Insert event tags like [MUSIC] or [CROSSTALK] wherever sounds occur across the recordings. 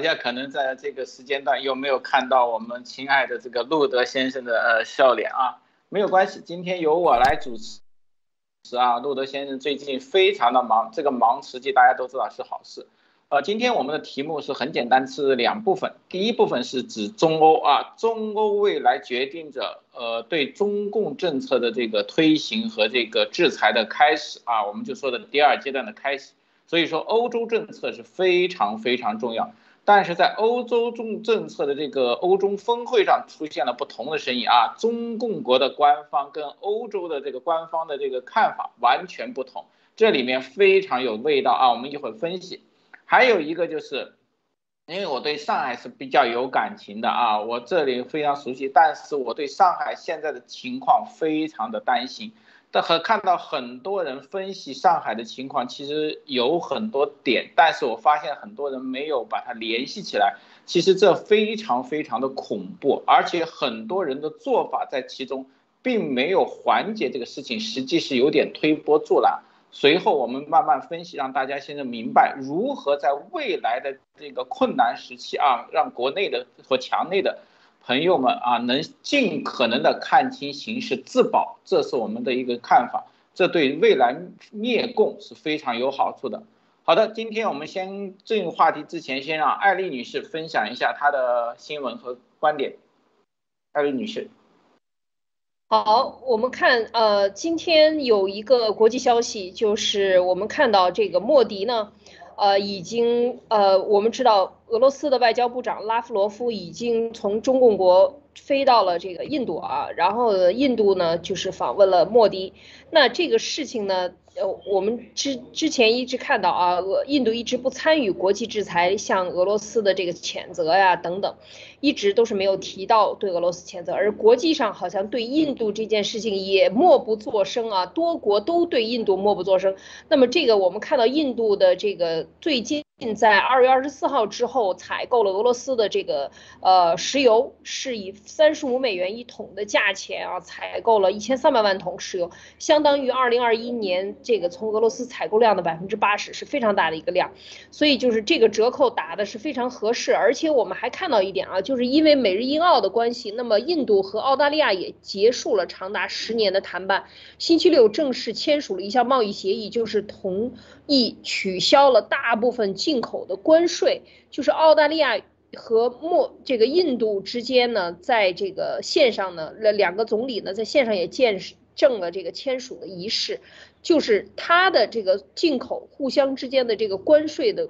大家可能在这个时间段有没有看到我们亲爱的这个路德先生的呃笑脸啊？没有关系，今天由我来主持。是啊，路德先生最近非常的忙，这个忙实际大家都知道是好事。呃，今天我们的题目是很简单，是两部分。第一部分是指中欧啊，中欧未来决定着呃对中共政策的这个推行和这个制裁的开始啊，我们就说的第二阶段的开始。所以说，欧洲政策是非常非常重要。但是在欧洲中政策的这个欧中峰会上出现了不同的声音啊，中共国的官方跟欧洲的这个官方的这个看法完全不同，这里面非常有味道啊，我们一会儿分析。还有一个就是，因为我对上海是比较有感情的啊，我这里非常熟悉，但是我对上海现在的情况非常的担心。但和看到很多人分析上海的情况，其实有很多点，但是我发现很多人没有把它联系起来。其实这非常非常的恐怖，而且很多人的做法在其中并没有缓解这个事情，实际是有点推波助澜。随后我们慢慢分析，让大家现在明白如何在未来的这个困难时期啊，让国内的和墙内的。朋友们啊，能尽可能的看清形势，自保，这是我们的一个看法，这对未来灭共是非常有好处的。好的，今天我们先进入话题之前，先让艾丽女士分享一下她的新闻和观点。艾丽女士，好，我们看，呃，今天有一个国际消息，就是我们看到这个莫迪呢。呃，已经呃，我们知道俄罗斯的外交部长拉夫罗夫已经从中共国飞到了这个印度啊，然后印度呢就是访问了莫迪，那这个事情呢？呃，我们之之前一直看到啊，印度一直不参与国际制裁，向俄罗斯的这个谴责呀等等，一直都是没有提到对俄罗斯谴责，而国际上好像对印度这件事情也默不作声啊，多国都对印度默不作声。那么这个我们看到印度的这个最近。在二月二十四号之后，采购了俄罗斯的这个呃石油，是以三十五美元一桶的价钱啊，采购了一千三百万桶石油，相当于二零二一年这个从俄罗斯采购量的百分之八十，是非常大的一个量。所以就是这个折扣打的是非常合适，而且我们还看到一点啊，就是因为美日印澳的关系，那么印度和澳大利亚也结束了长达十年的谈判，星期六正式签署了一项贸易协议，就是同意取消了大部分进。口的关税就是澳大利亚和墨这个印度之间呢，在这个线上呢，两两个总理呢在线上也见证了这个签署的仪式，就是它的这个进口互相之间的这个关税的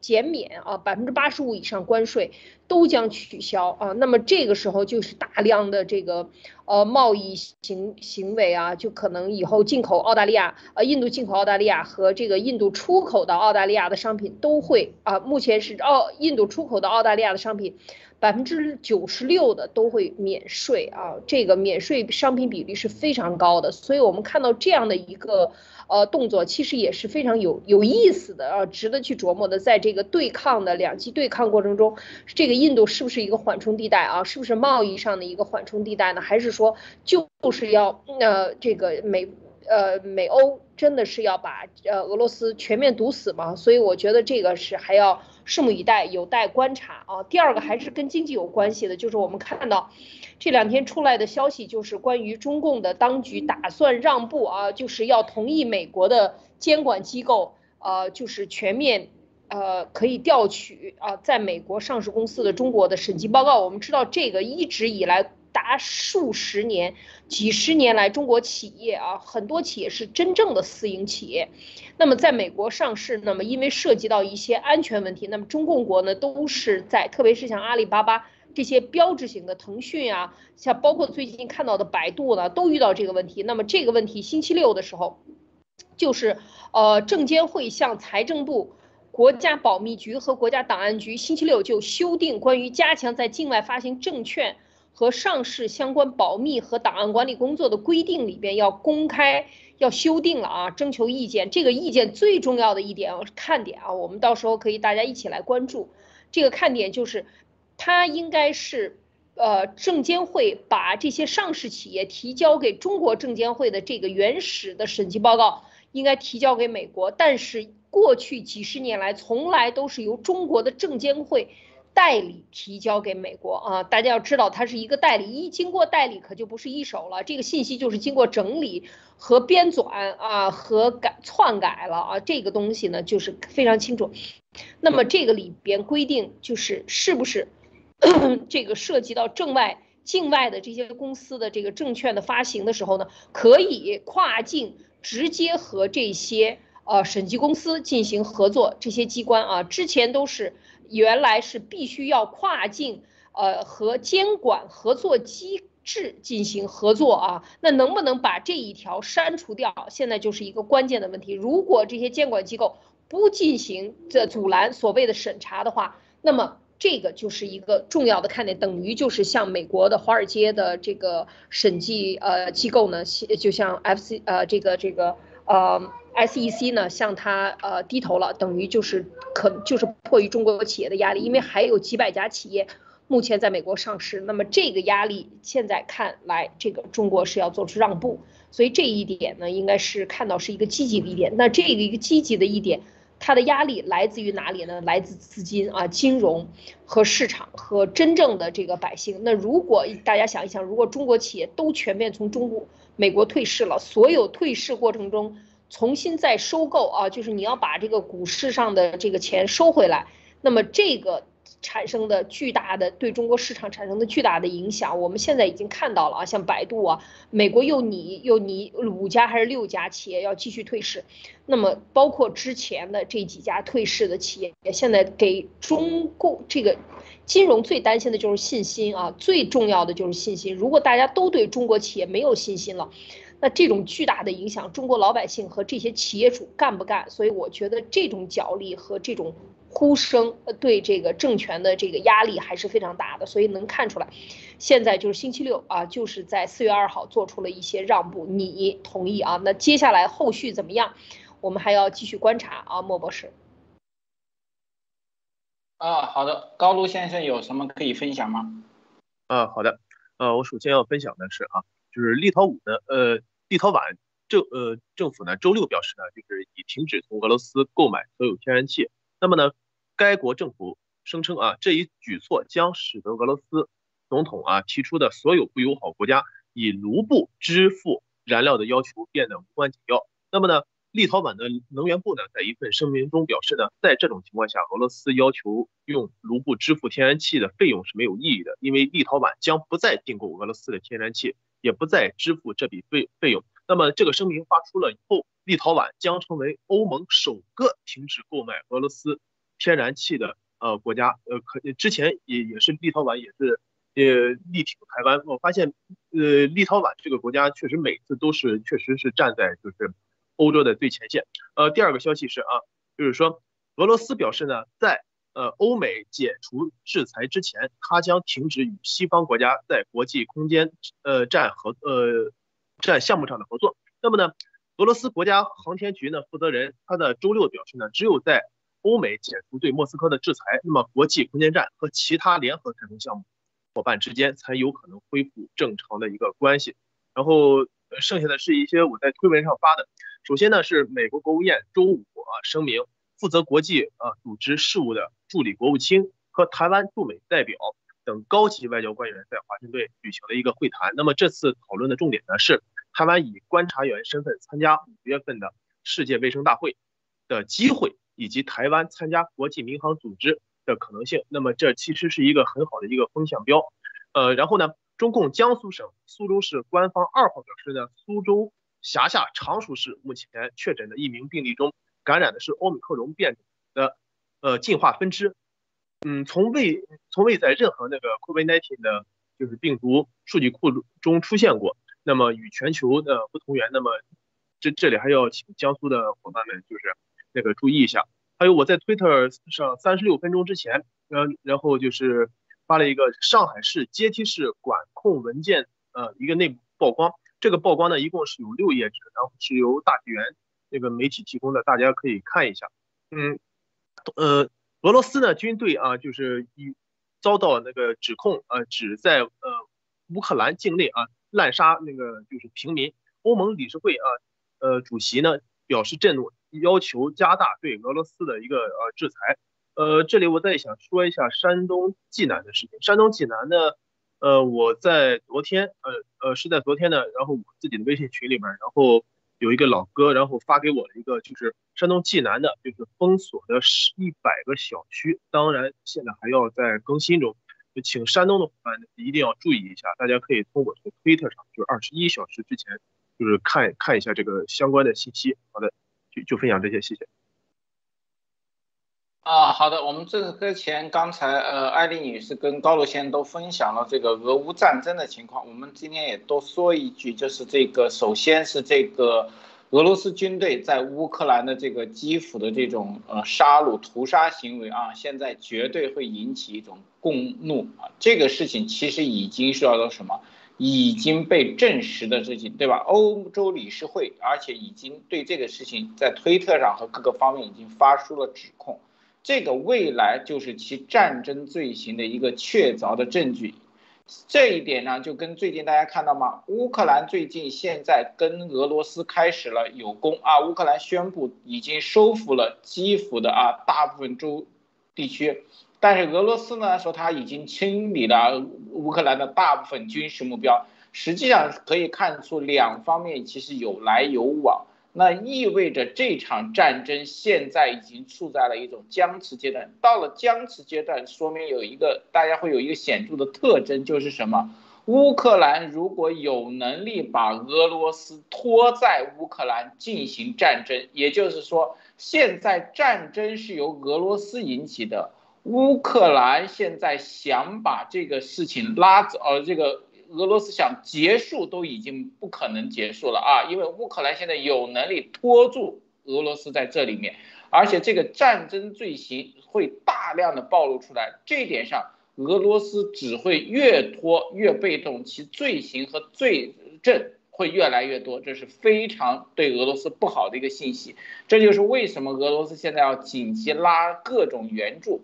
减免啊，百分之八十五以上关税。都将取消啊，那么这个时候就是大量的这个呃贸易行行为啊，就可能以后进口澳大利亚呃印度进口澳大利亚和这个印度出口到澳大利亚的商品都会啊，目前是澳印度出口到澳大利亚的商品。百分之九十六的都会免税啊，这个免税商品比例是非常高的，所以我们看到这样的一个呃动作，其实也是非常有有意思的啊，值得去琢磨的。在这个对抗的两极对抗过程中，这个印度是不是一个缓冲地带啊？是不是贸易上的一个缓冲地带呢？还是说就是要呃这个美呃美欧真的是要把呃俄罗斯全面堵死吗？所以我觉得这个是还要。拭目以待，有待观察啊。第二个还是跟经济有关系的，就是我们看到这两天出来的消息，就是关于中共的当局打算让步啊，就是要同意美国的监管机构，呃，就是全面呃可以调取啊，在美国上市公司的中国的审计报告。我们知道这个一直以来。达数十年、几十年来，中国企业啊，很多企业是真正的私营企业。那么在美国上市，那么因为涉及到一些安全问题，那么中共国呢都是在，特别是像阿里巴巴这些标志型的腾讯啊，像包括最近看到的百度呢，都遇到这个问题。那么这个问题，星期六的时候，就是呃，证监会向财政部、国家保密局和国家档案局星期六就修订关于加强在境外发行证券。和上市相关保密和档案管理工作的规定里边要公开，要修订了啊，征求意见。这个意见最重要的一点看点啊，我们到时候可以大家一起来关注。这个看点就是，它应该是，呃，证监会把这些上市企业提交给中国证监会的这个原始的审计报告，应该提交给美国，但是过去几十年来从来都是由中国的证监会。代理提交给美国啊，大家要知道，它是一个代理，一经过代理可就不是一手了，这个信息就是经过整理和编纂啊和改篡改了啊，这个东西呢就是非常清楚。那么这个里边规定就是是不是 [COUGHS] 这个涉及到境外境外的这些公司的这个证券的发行的时候呢，可以跨境直接和这些呃审计公司进行合作，这些机关啊之前都是。原来是必须要跨境，呃，和监管合作机制进行合作啊，那能不能把这一条删除掉？现在就是一个关键的问题。如果这些监管机构不进行这阻拦所谓的审查的话，那么这个就是一个重要的看点，等于就是像美国的华尔街的这个审计呃机构呢，就像 FC 呃这个这个呃。SEC 呢向他呃低头了，等于就是可就是迫于中国企业的压力，因为还有几百家企业目前在美国上市，那么这个压力现在看来，这个中国是要做出让步，所以这一点呢，应该是看到是一个积极的一点。那这个一个积极的一点，它的压力来自于哪里呢？来自资金啊，金融和市场和真正的这个百姓。那如果大家想一想，如果中国企业都全面从中国美国退市了，所有退市过程中。重新再收购啊，就是你要把这个股市上的这个钱收回来，那么这个产生的巨大的对中国市场产生的巨大的影响，我们现在已经看到了啊，像百度啊，美国又你又你五家还是六家企业要继续退市，那么包括之前的这几家退市的企业，现在给中共这个金融最担心的就是信心啊，最重要的就是信心，如果大家都对中国企业没有信心了。那这种巨大的影响，中国老百姓和这些企业主干不干？所以我觉得这种角力和这种呼声，呃，对这个政权的这个压力还是非常大的。所以能看出来，现在就是星期六啊，就是在四月二号做出了一些让步，你同意啊？那接下来后续怎么样？我们还要继续观察啊，莫博士。啊，好的，高卢先生有什么可以分享吗？啊，好的，呃，我首先要分享的是啊，就是立陶宛的呃。立陶宛政呃政府呢，周六表示呢，就是已停止从俄罗斯购买所有天然气。那么呢，该国政府声称啊，这一举措将使得俄罗斯总统啊提出的所有不友好国家以卢布支付燃料的要求变得无关紧要。那么呢，立陶宛的能源部呢，在一份声明中表示呢，在这种情况下，俄罗斯要求用卢布支付天然气的费用是没有意义的，因为立陶宛将不再订购俄罗斯的天然气。也不再支付这笔费费用。那么这个声明发出了以后，立陶宛将成为欧盟首个停止购买俄罗斯天然气的呃国家。呃，可之前也也是立陶宛也是呃力挺台湾。我发现呃立陶宛这个国家确实每次都是确实是站在就是欧洲的最前线。呃，第二个消息是啊，就是说俄罗斯表示呢，在呃，欧美解除制裁之前，它将停止与西方国家在国际空间呃站合呃站项目上的合作。那么呢，俄罗斯国家航天局呢负责人他的周六表示呢，只有在欧美解除对莫斯科的制裁，那么国际空间站和其他联合太空项目伙伴之间才有可能恢复正常的一个关系。然后剩下的是一些我在推文上发的。首先呢，是美国国务院周五啊声明。负责国际呃组织事务的助理国务卿和台湾驻美代表等高级外交官员在华盛顿举行了一个会谈。那么这次讨论的重点呢是台湾以观察员身份参加五月份的世界卫生大会的机会，以及台湾参加国际民航组织的可能性。那么这其实是一个很好的一个风向标。呃，然后呢，中共江苏省苏州市官方二号表示呢，苏州辖下常熟市目前确诊的一名病例中。感染的是奥密克戎变种的呃进化分支，嗯，从未从未在任何那个 COVID-19 的就是病毒数据库中出现过。那么与全球的不同源，那么这这里还要请江苏的伙伴们就是那个注意一下。还有我在 Twitter 上三十六分钟之前，嗯，然后就是发了一个上海市阶梯式管控文件呃一个内部曝光，这个曝光呢一共是有六页纸，然后是由大纪元。那个媒体提供的，大家可以看一下。嗯，呃，俄罗斯呢军队啊，就是一遭到那个指控啊，只在呃乌克兰境内啊滥杀那个就是平民。欧盟理事会啊，呃主席呢表示震怒，要求加大对俄罗斯的一个呃制裁。呃，这里我再想说一下山东济南的事情。山东济南呢，呃，我在昨天，呃呃，是在昨天呢，然后我自己的微信群里面，然后有一个老哥，然后发给我了一个，就是山东济南的，就是封锁的是一百个小区，当然现在还要在更新中，就请山东的伙伴一定要注意一下，大家可以通过这个推特上，就是二十一小时之前，就是看看一下这个相关的信息。好的，就就分享这些，谢谢。啊，好的，我们这个前刚才呃，艾丽女士跟高露先生都分享了这个俄乌战争的情况，我们今天也多说一句，就是这个首先是这个俄罗斯军队在乌克兰的这个基辅的这种呃杀戮屠杀行为啊，现在绝对会引起一种共怒啊，这个事情其实已经是叫做什么，已经被证实的事情，对吧？欧洲理事会而且已经对这个事情在推特上和各个方面已经发出了指控。这个未来就是其战争罪行的一个确凿的证据，这一点呢，就跟最近大家看到吗？乌克兰最近现在跟俄罗斯开始了有攻啊，乌克兰宣布已经收复了基辅的啊大部分州地区，但是俄罗斯呢说他已经清理了乌克兰的大部分军事目标，实际上可以看出两方面其实有来有往。那意味着这场战争现在已经处在了一种僵持阶段。到了僵持阶段，说明有一个大家会有一个显著的特征，就是什么？乌克兰如果有能力把俄罗斯拖在乌克兰进行战争，也就是说，现在战争是由俄罗斯引起的，乌克兰现在想把这个事情拉走，呃，这个。俄罗斯想结束都已经不可能结束了啊，因为乌克兰现在有能力拖住俄罗斯在这里面，而且这个战争罪行会大量的暴露出来，这一点上俄罗斯只会越拖越被动，其罪行和罪证会越来越多，这是非常对俄罗斯不好的一个信息。这就是为什么俄罗斯现在要紧急拉各种援助。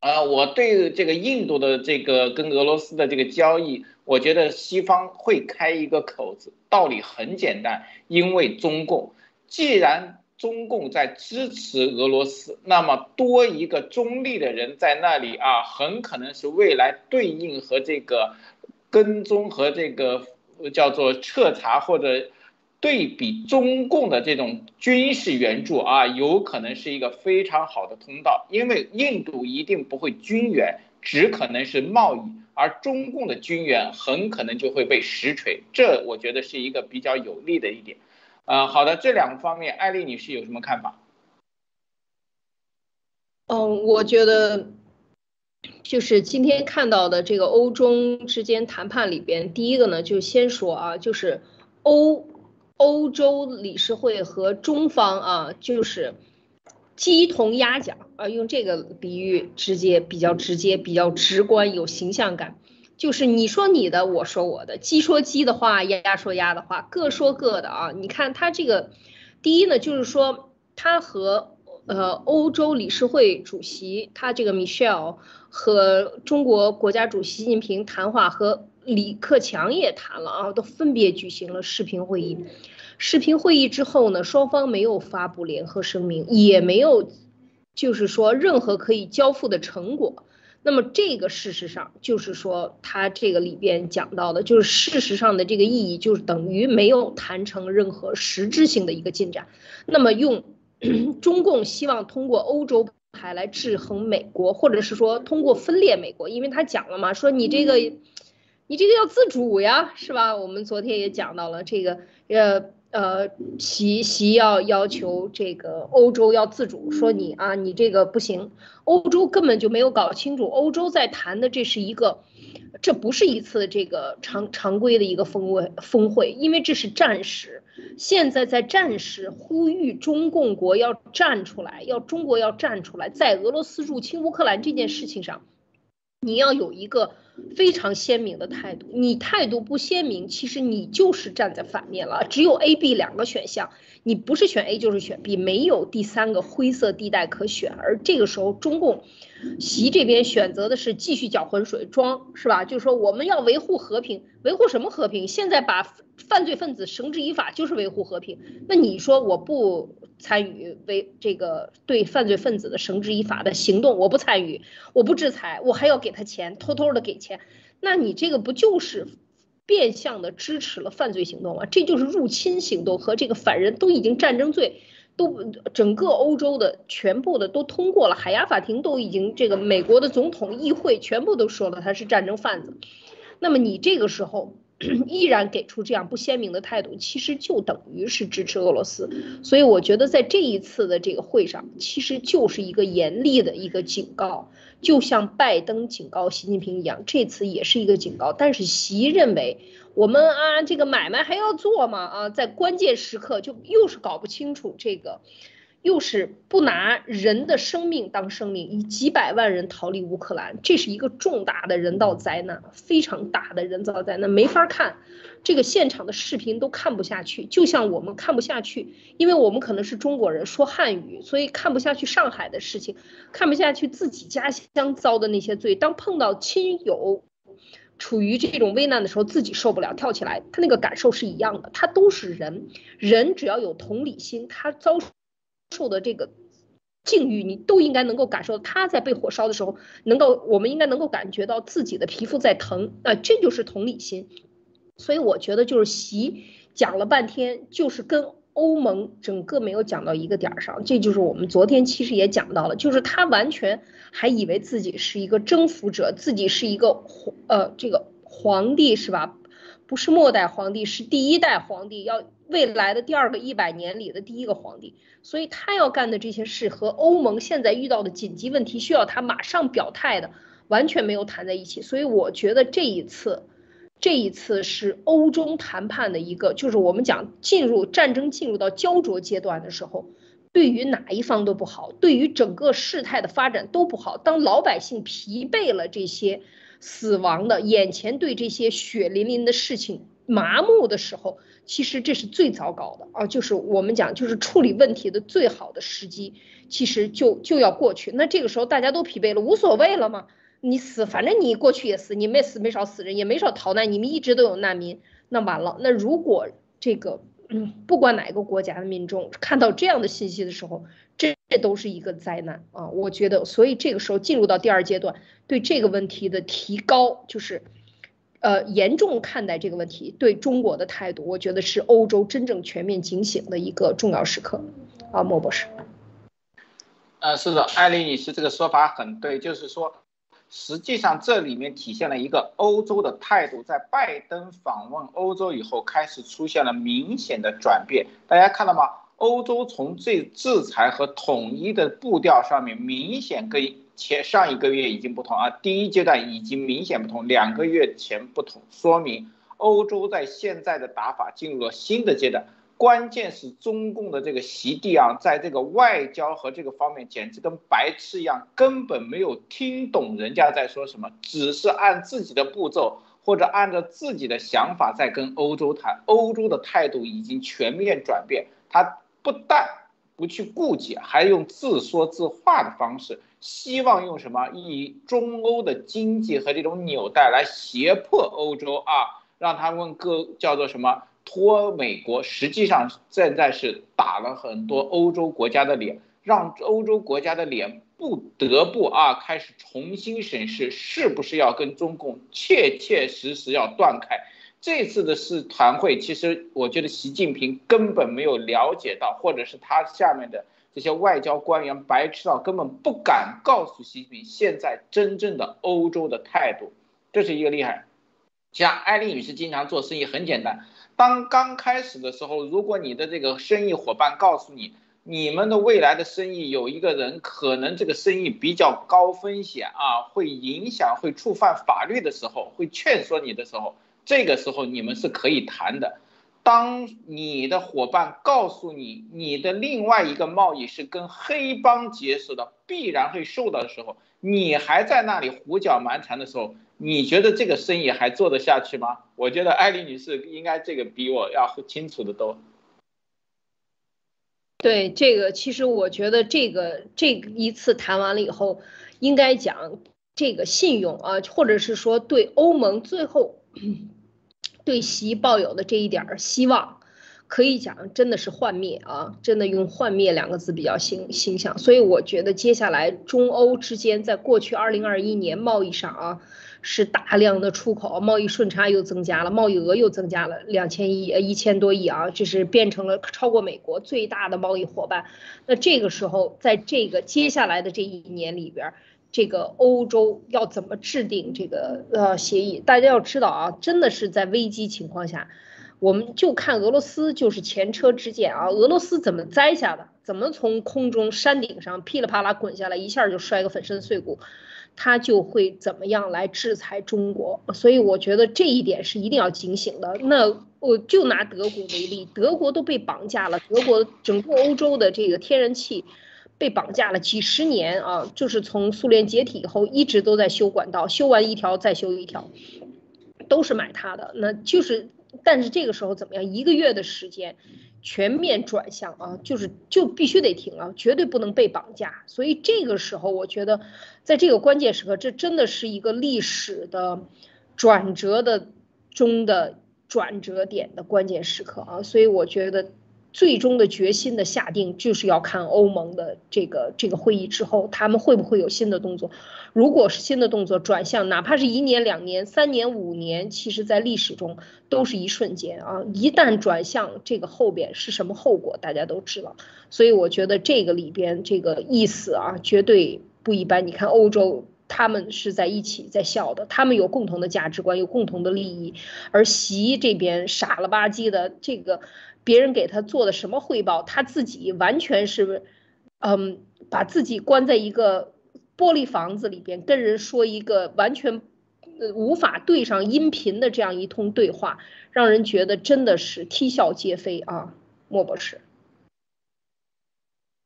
呃，我对这个印度的这个跟俄罗斯的这个交易，我觉得西方会开一个口子，道理很简单，因为中共既然中共在支持俄罗斯，那么多一个中立的人在那里啊，很可能是未来对应和这个跟踪和这个叫做彻查或者。对比中共的这种军事援助啊，有可能是一个非常好的通道，因为印度一定不会军援，只可能是贸易，而中共的军援很可能就会被实锤，这我觉得是一个比较有利的一点。呃，好的，这两个方面，艾丽女士有什么看法？嗯，我觉得就是今天看到的这个欧中之间谈判里边，第一个呢，就先说啊，就是欧。欧洲理事会和中方啊，就是鸡同鸭讲啊，用这个比喻直接比较直接、比较直观、有形象感。就是你说你的，我说我的，鸡说鸡的话，鸭说鸭的话，各说各的啊。你看他这个，第一呢，就是说他和呃欧洲理事会主席他这个 Michelle 和中国国家主席习近平谈话和。李克强也谈了啊，都分别举行了视频会议。视频会议之后呢，双方没有发布联合声明，也没有，就是说任何可以交付的成果。那么这个事实上就是说，他这个里边讲到的，就是事实上的这个意义，就是等于没有谈成任何实质性的一个进展。那么用 [CLEARS THROAT] 中共希望通过欧洲牌来制衡美国，或者是说通过分裂美国，因为他讲了嘛，说你这个。你这个要自主呀，是吧？我们昨天也讲到了这个，呃呃，习习要要求这个欧洲要自主，说你啊，你这个不行，欧洲根本就没有搞清楚，欧洲在谈的这是一个，这不是一次这个常常规的一个峰会峰会，因为这是战时，现在在战时呼吁中共国要站出来，要中国要站出来，在俄罗斯入侵乌克兰这件事情上，你要有一个。非常鲜明的态度，你态度不鲜明，其实你就是站在反面了。只有 A、B 两个选项，你不是选 A 就是选 B，没有第三个灰色地带可选。而这个时候，中共习这边选择的是继续搅浑水，装是吧？就是说我们要维护和平，维护什么和平？现在把犯罪分子绳之以法就是维护和平。那你说我不参与为这个对犯罪分子的绳之以法的行动，我不参与，我不制裁，我还要给他钱，偷偷的给钱，那你这个不就是变相的支持了犯罪行动吗？这就是入侵行动和这个反人都已经战争罪。都整个欧洲的全部的都通过了，海牙法庭都已经这个美国的总统议会全部都说了他是战争贩子，那么你这个时候 [CLEARS THROAT] 依然给出这样不鲜明的态度，其实就等于是支持俄罗斯。所以我觉得在这一次的这个会上，其实就是一个严厉的一个警告，就像拜登警告习近平一样，这次也是一个警告。但是习认为。我们啊，这个买卖还要做吗？啊，在关键时刻就又是搞不清楚这个，又是不拿人的生命当生命，以几百万人逃离乌克兰，这是一个重大的人道灾难，非常大的人造灾难，没法看，这个现场的视频都看不下去，就像我们看不下去，因为我们可能是中国人说汉语，所以看不下去上海的事情，看不下去自己家乡遭的那些罪，当碰到亲友。处于这种危难的时候，自己受不了，跳起来，他那个感受是一样的。他都是人，人只要有同理心，他遭受的这个境遇，你都应该能够感受到。他在被火烧的时候，能够，我们应该能够感觉到自己的皮肤在疼，啊，这就是同理心。所以我觉得，就是习讲了半天，就是跟。欧盟整个没有讲到一个点儿上，这就是我们昨天其实也讲到了，就是他完全还以为自己是一个征服者，自己是一个皇呃这个皇帝是吧？不是末代皇帝，是第一代皇帝，要未来的第二个一百年里的第一个皇帝，所以他要干的这些事和欧盟现在遇到的紧急问题需要他马上表态的完全没有谈在一起，所以我觉得这一次。这一次是欧中谈判的一个，就是我们讲进入战争进入到焦灼阶段的时候，对于哪一方都不好，对于整个事态的发展都不好。当老百姓疲惫了，这些死亡的眼前对这些血淋淋的事情麻木的时候，其实这是最糟糕的啊！就是我们讲，就是处理问题的最好的时机，其实就就要过去。那这个时候大家都疲惫了，无所谓了吗？你死，反正你过去也死，你没死没少死人，也没少逃难，你们一直都有难民，那完了。那如果这个，嗯，不管哪个国家的民众看到这样的信息的时候，这都是一个灾难啊！我觉得，所以这个时候进入到第二阶段，对这个问题的提高，就是，呃，严重看待这个问题对中国的态度，我觉得是欧洲真正全面警醒的一个重要时刻。啊，莫博士。呃，是的，艾丽女士这个说法很对，就是说。实际上，这里面体现了一个欧洲的态度，在拜登访问欧洲以后，开始出现了明显的转变。大家看到吗？欧洲从这制裁和统一的步调上面，明显跟前上一个月已经不同啊。第一阶段已经明显不同，两个月前不同，说明欧洲在现在的打法进入了新的阶段。关键是中共的这个习地啊，在这个外交和这个方面，简直跟白痴一样，根本没有听懂人家在说什么，只是按自己的步骤或者按照自己的想法在跟欧洲谈。欧洲的态度已经全面转变，他不但不去顾及，还用自说自话的方式，希望用什么以中欧的经济和这种纽带来胁迫欧洲啊，让他们各叫做什么？托美国，实际上现在是打了很多欧洲国家的脸，让欧洲国家的脸不得不啊开始重新审视，是不是要跟中共切切实实要断开。这次的是团会，其实我觉得习近平根本没有了解到，或者是他下面的这些外交官员白痴到根本不敢告诉习近平现在真正的欧洲的态度，这是一个厉害。像艾丽女士经常做生意，很简单。当刚开始的时候，如果你的这个生意伙伴告诉你，你们的未来的生意有一个人可能这个生意比较高风险啊，会影响会触犯法律的时候，会劝说你的时候，这个时候你们是可以谈的。当你的伙伴告诉你，你的另外一个贸易是跟黑帮结识的，必然会受到的时候，你还在那里胡搅蛮缠的时候。你觉得这个生意还做得下去吗？我觉得艾丽女士应该这个比我要清楚的多。对这个，其实我觉得这个这一次谈完了以后，应该讲这个信用啊，或者是说对欧盟最后对习抱有的这一点希望。可以讲真的是幻灭啊，真的用幻灭两个字比较形形象。所以我觉得接下来中欧之间在过去二零二一年贸易上啊。是大量的出口，贸易顺差又增加了，贸易额又增加了两千亿，呃一千多亿啊，这是变成了超过美国最大的贸易伙伴。那这个时候，在这个接下来的这一年里边儿，这个欧洲要怎么制定这个呃协议？大家要知道啊，真的是在危机情况下，我们就看俄罗斯就是前车之鉴啊，俄罗斯怎么栽下的，怎么从空中山顶上噼里啪啦滚下来，一下就摔个粉身碎骨。他就会怎么样来制裁中国，所以我觉得这一点是一定要警醒的。那我就拿德国为例，德国都被绑架了，德国整个欧洲的这个天然气被绑架了几十年啊，就是从苏联解体以后一直都在修管道，修完一条再修一条，都是买它的。那就是，但是这个时候怎么样？一个月的时间。全面转向啊，就是就必须得停啊，绝对不能被绑架。所以这个时候，我觉得，在这个关键时刻，这真的是一个历史的转折的中的转折点的关键时刻啊。所以我觉得。最终的决心的下定，就是要看欧盟的这个这个会议之后，他们会不会有新的动作。如果是新的动作转向，哪怕是一年、两年、三年、五年，其实在历史中都是一瞬间啊。一旦转向，这个后边是什么后果，大家都知道。所以我觉得这个里边这个意思啊，绝对不一般。你看欧洲，他们是在一起在笑的，他们有共同的价值观，有共同的利益，而习这边傻了吧唧的这个。别人给他做的什么汇报，他自己完全是，嗯，把自己关在一个玻璃房子里边，跟人说一个完全无法对上音频的这样一通对话，让人觉得真的是啼笑皆非啊，莫博士。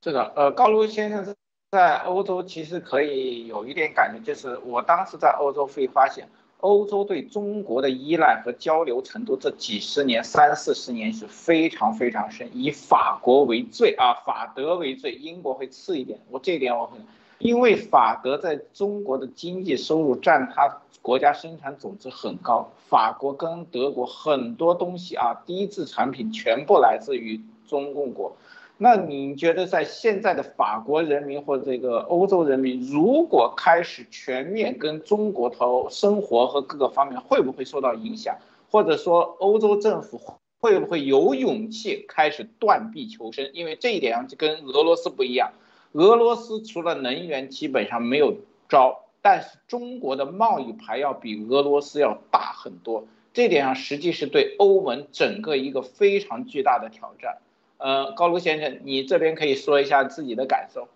是的，呃，高卢先生在欧洲其实可以有一点感觉，就是我当时在欧洲会发现。欧洲对中国的依赖和交流程度，这几十年、三四十年是非常非常深。以法国为最啊，法德为最，英国会次一点。我这一点我很，因为法德在中国的经济收入占它国家生产总值很高。法国跟德国很多东西啊，低质产品全部来自于中共国。那你觉得在现在的法国人民或这个欧洲人民，如果开始全面跟中国投生活和各个方面，会不会受到影响？或者说欧洲政府会不会有勇气开始断臂求生？因为这一点上就跟俄罗斯不一样，俄罗斯除了能源基本上没有招，但是中国的贸易牌要比俄罗斯要大很多，这点上实际是对欧盟整个一个非常巨大的挑战。呃，高卢先生，你这边可以说一下自己的感受。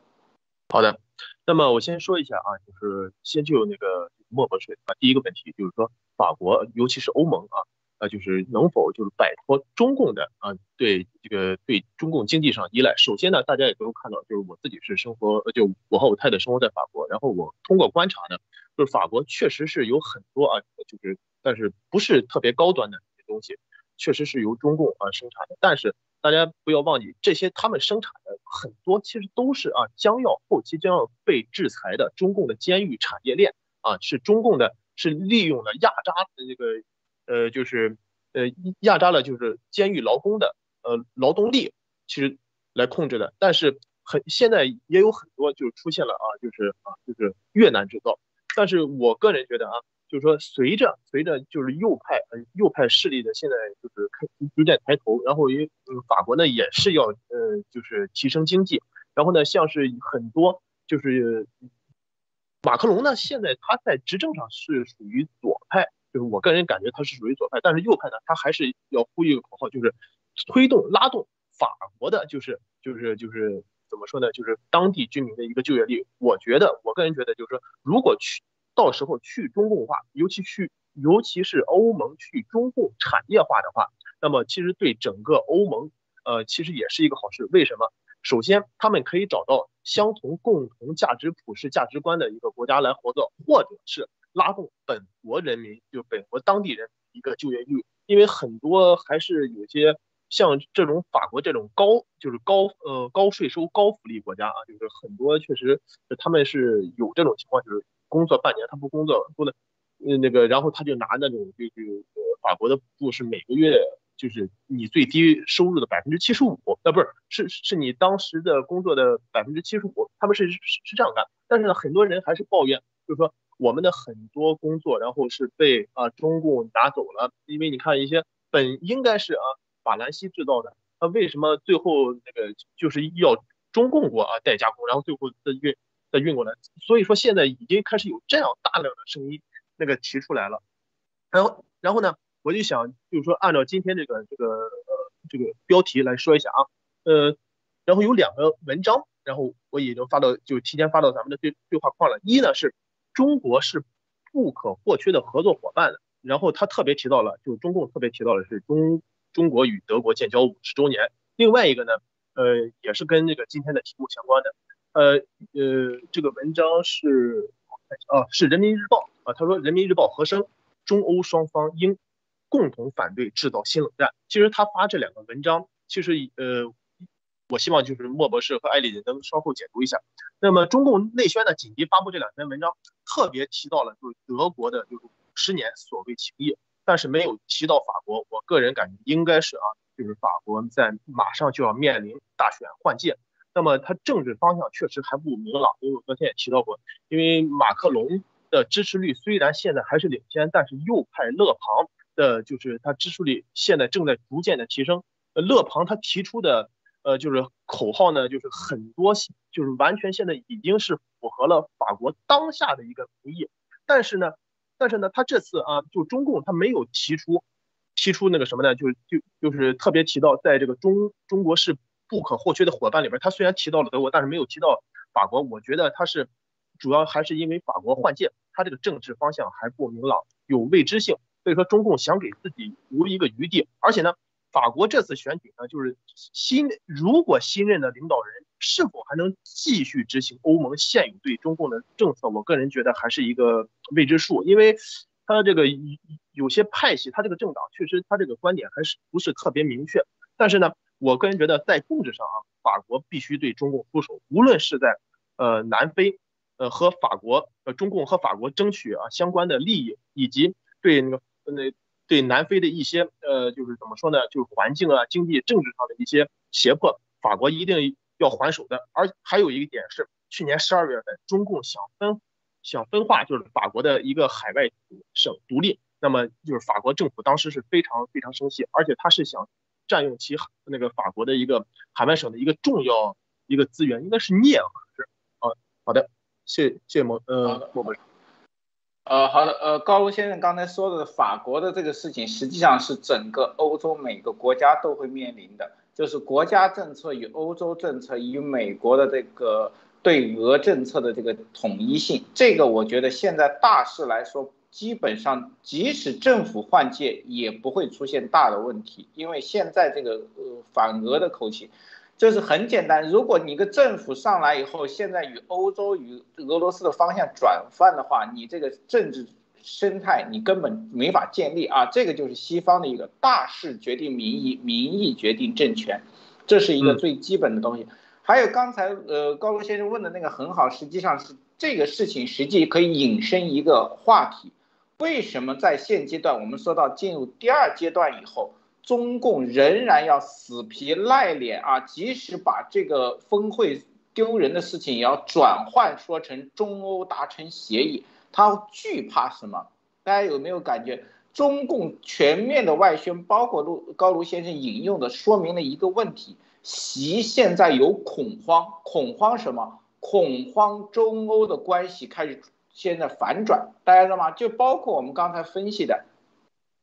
好的，那么我先说一下啊，就是先就那个莫博士啊，第一个问题就是说，法国尤其是欧盟啊，呃，就是能否就是摆脱中共的啊对这个对中共经济上依赖。首先呢，大家也都看到，就是我自己是生活，就我和我太太生活在法国，然后我通过观察呢，就是法国确实是有很多啊，就是但是不是特别高端的一些东西，确实是由中共啊生产的，但是。大家不要忘记，这些他们生产的很多其实都是啊，将要后期将要被制裁的中共的监狱产业链啊，是中共的，是利用了压榨的这个呃，就是呃压榨了就是监狱劳工的呃劳动力，其实来控制的。但是很现在也有很多就出现了啊，就是啊就是越南制造。但是我个人觉得啊。就是说，随着随着就是右派呃右派势力的现在就是开逐渐抬头，然后因为法国呢也是要呃就是提升经济，然后呢像是很多就是马克龙呢现在他在执政上是属于左派，就是我个人感觉他是属于左派，但是右派呢他还是要呼一个口号，就是推动拉动法国的就是就是就是怎么说呢，就是当地居民的一个就业率。我觉得我个人觉得就是说如果去。到时候去中共化，尤其去，尤其是欧盟去中共产业化的话，那么其实对整个欧盟，呃，其实也是一个好事。为什么？首先，他们可以找到相同共同价值、普世价值观的一个国家来合作，或者是拉动本国人民，就本国当地人一个就业率。因为很多还是有些像这种法国这种高，就是高呃高税收、高福利国家啊，就是很多确实他们是有这种情况，就是。工作半年他不工作，不能，呃那个，然后他就拿那种就就法国的补助是每个月就是你最低收入的百分之七十五，呃，不是，是是你当时的工作的百分之七十五，他们是是是这样干。但是呢，很多人还是抱怨，就是说我们的很多工作，然后是被啊中共拿走了，因为你看一些本应该是啊法兰西制造的，那为什么最后那个就是要中共国啊代加工，然后最后再运再运过来？所以说现在已经开始有这样大量的声音那个提出来了，然后然后呢？我就想，就是说，按照今天这个这个呃这个标题来说一下啊，呃，然后有两个文章，然后我已经发到，就提前发到咱们的对对话框了。一呢是中国是不可或缺的合作伙伴，然后他特别提到了，就中共特别提到的是中中国与德国建交五十周年。另外一个呢，呃，也是跟这个今天的题目相关的，呃呃，这个文章是啊是人民日报啊，他说人民日报合声，中欧双方应。共同反对制造新冷战。其实他发这两个文章，其实呃，我希望就是莫博士和艾丽能稍后解读一下。那么中共内宣呢，紧急发布这两篇文章，特别提到了就是德国的就是五十年所谓情谊，但是没有提到法国。我个人感觉应该是啊，就是法国在马上就要面临大选换届，那么他政治方向确实还不明朗。因为我昨天也提到过，因为马克龙的支持率虽然现在还是领先，但是右派勒庞。的就是他支持率现在正在逐渐的提升。呃，勒庞他提出的呃就是口号呢，就是很多就是完全现在已经是符合了法国当下的一个民意。但是呢，但是呢，他这次啊，就中共他没有提出提出那个什么呢？就就就是特别提到在这个中中国是不可或缺的伙伴里边，他虽然提到了德国，但是没有提到法国。我觉得他是主要还是因为法国换届，他这个政治方向还不明朗，有未知性。所以说，中共想给自己留一个余地，而且呢，法国这次选举呢，就是新如果新任的领导人是否还能继续执行欧盟现有对中共的政策，我个人觉得还是一个未知数，因为他这个有些派系，他这个政党确实他这个观点还是不是特别明确，但是呢，我个人觉得在政治上啊，法国必须对中共出手，无论是在呃南非，呃和法国呃中共和法国争取啊相关的利益，以及对那个。那对南非的一些呃，就是怎么说呢？就是环境啊、经济、政治上的一些胁迫，法国一定要还手的。而还有一个点是，去年十二月份，中共想分想分化，就是法国的一个海外省独立。那么就是法国政府当时是非常非常生气，而且他是想占用其那个法国的一个海外省的一个重要一个资源，应该是镍，好像是。啊，好的，谢谢莫呃莫博士。呃，好的，呃，高卢先生刚才说的法国的这个事情，实际上是整个欧洲每个国家都会面临的，就是国家政策与欧洲政策与美国的这个对俄政策的这个统一性，这个我觉得现在大势来说，基本上即使政府换届也不会出现大的问题，因为现在这个呃反俄的口气。就是很简单，如果你个政府上来以后，现在与欧洲与俄罗斯的方向转换的话，你这个政治生态你根本没法建立啊。这个就是西方的一个大势决定民意，民意决定政权，这是一个最基本的东西。还有刚才呃高卢先生问的那个很好，实际上是这个事情实际可以引申一个话题：为什么在现阶段我们说到进入第二阶段以后？中共仍然要死皮赖脸啊！即使把这个峰会丢人的事情，也要转换说成中欧达成协议。他惧怕什么？大家有没有感觉？中共全面的外宣，包括陆高卢先生引用的，说明了一个问题：习现在有恐慌，恐慌什么？恐慌中欧的关系开始现在反转。大家知道吗？就包括我们刚才分析的。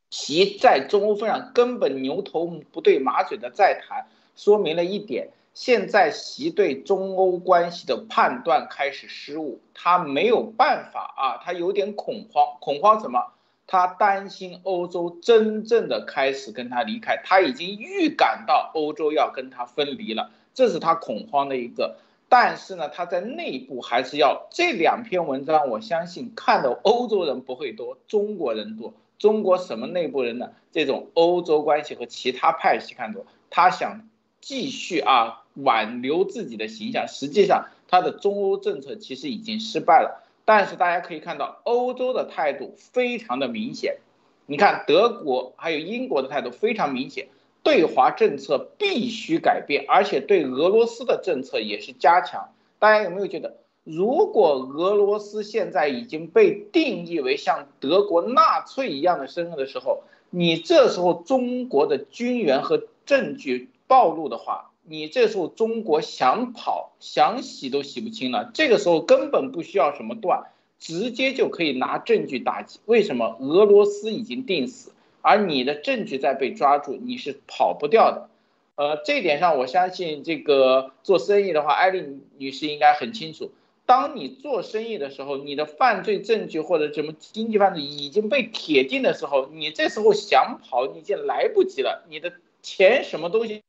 其在中欧份上根本牛头不对马嘴的再谈，说明了一点：现在习对中欧关系的判断开始失误，他没有办法啊，他有点恐慌，恐慌什么？他担心欧洲真正的开始跟他离开，他已经预感到欧洲要跟他分离了，这是他恐慌的一个。但是呢，他在内部还是要这两篇文章，我相信看的欧洲人不会多，中国人多。中国什么内部人呢？这种欧洲关系和其他派系看多，他想继续啊挽留自己的形象。实际上，他的中欧政策其实已经失败了。但是大家可以看到，欧洲的态度非常的明显，你看德国还有英国的态度非常明显，对华政策必须改变，而且对俄罗斯的政策也是加强。大家有没有觉得，如果俄罗斯现在已经被定义为像德国纳粹一样的身份的时候，你这时候中国的军援和证据暴露的话，你这时候中国想跑想洗都洗不清了。这个时候根本不需要什么断，直接就可以拿证据打击。为什么俄罗斯已经定死，而你的证据在被抓住，你是跑不掉的。呃，这一点上，我相信这个做生意的话，艾丽女士应该很清楚。当你做生意的时候，你的犯罪证据或者什么经济犯罪已经被铁定的时候，你这时候想跑，你已经来不及了。你的钱什么东西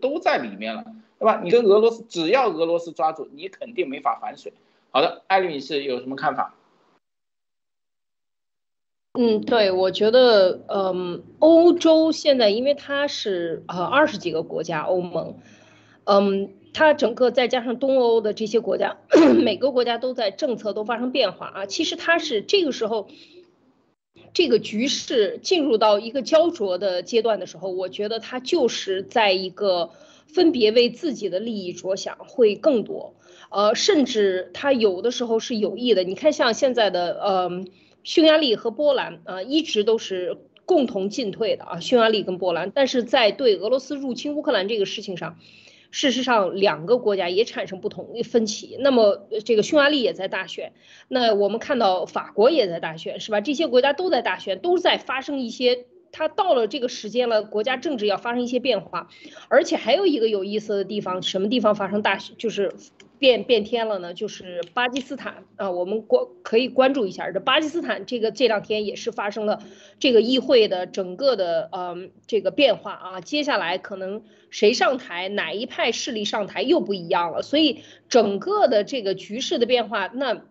都在里面了，对吧？你跟俄罗斯，只要俄罗斯抓住你，肯定没法反水。好的，艾丽女士有什么看法？嗯，对，我觉得，嗯，欧洲现在因为它是呃二十几个国家，欧盟，嗯。它整个再加上东欧的这些国家，[CLEARS THROAT] 每个国家都在政策都发生变化啊。其实它是这个时候，这个局势进入到一个焦灼的阶段的时候，我觉得它就是在一个分别为自己的利益着想会更多，呃，甚至它有的时候是有意的。你看，像现在的呃匈牙利和波兰啊，一直都是共同进退的啊，匈牙利跟波兰，但是在对俄罗斯入侵乌克兰这个事情上。事实上，两个国家也产生不同的分歧。那么，这个匈牙利也在大选，那我们看到法国也在大选，是吧？这些国家都在大选，都在发生一些。它到了这个时间了，国家政治要发生一些变化。而且还有一个有意思的地方，什么地方发生大选？就是。变变天了呢，就是巴基斯坦啊，我们关可以关注一下。这巴基斯坦这个这两天也是发生了这个议会的整个的嗯这个变化啊，接下来可能谁上台，哪一派势力上台又不一样了，所以整个的这个局势的变化，那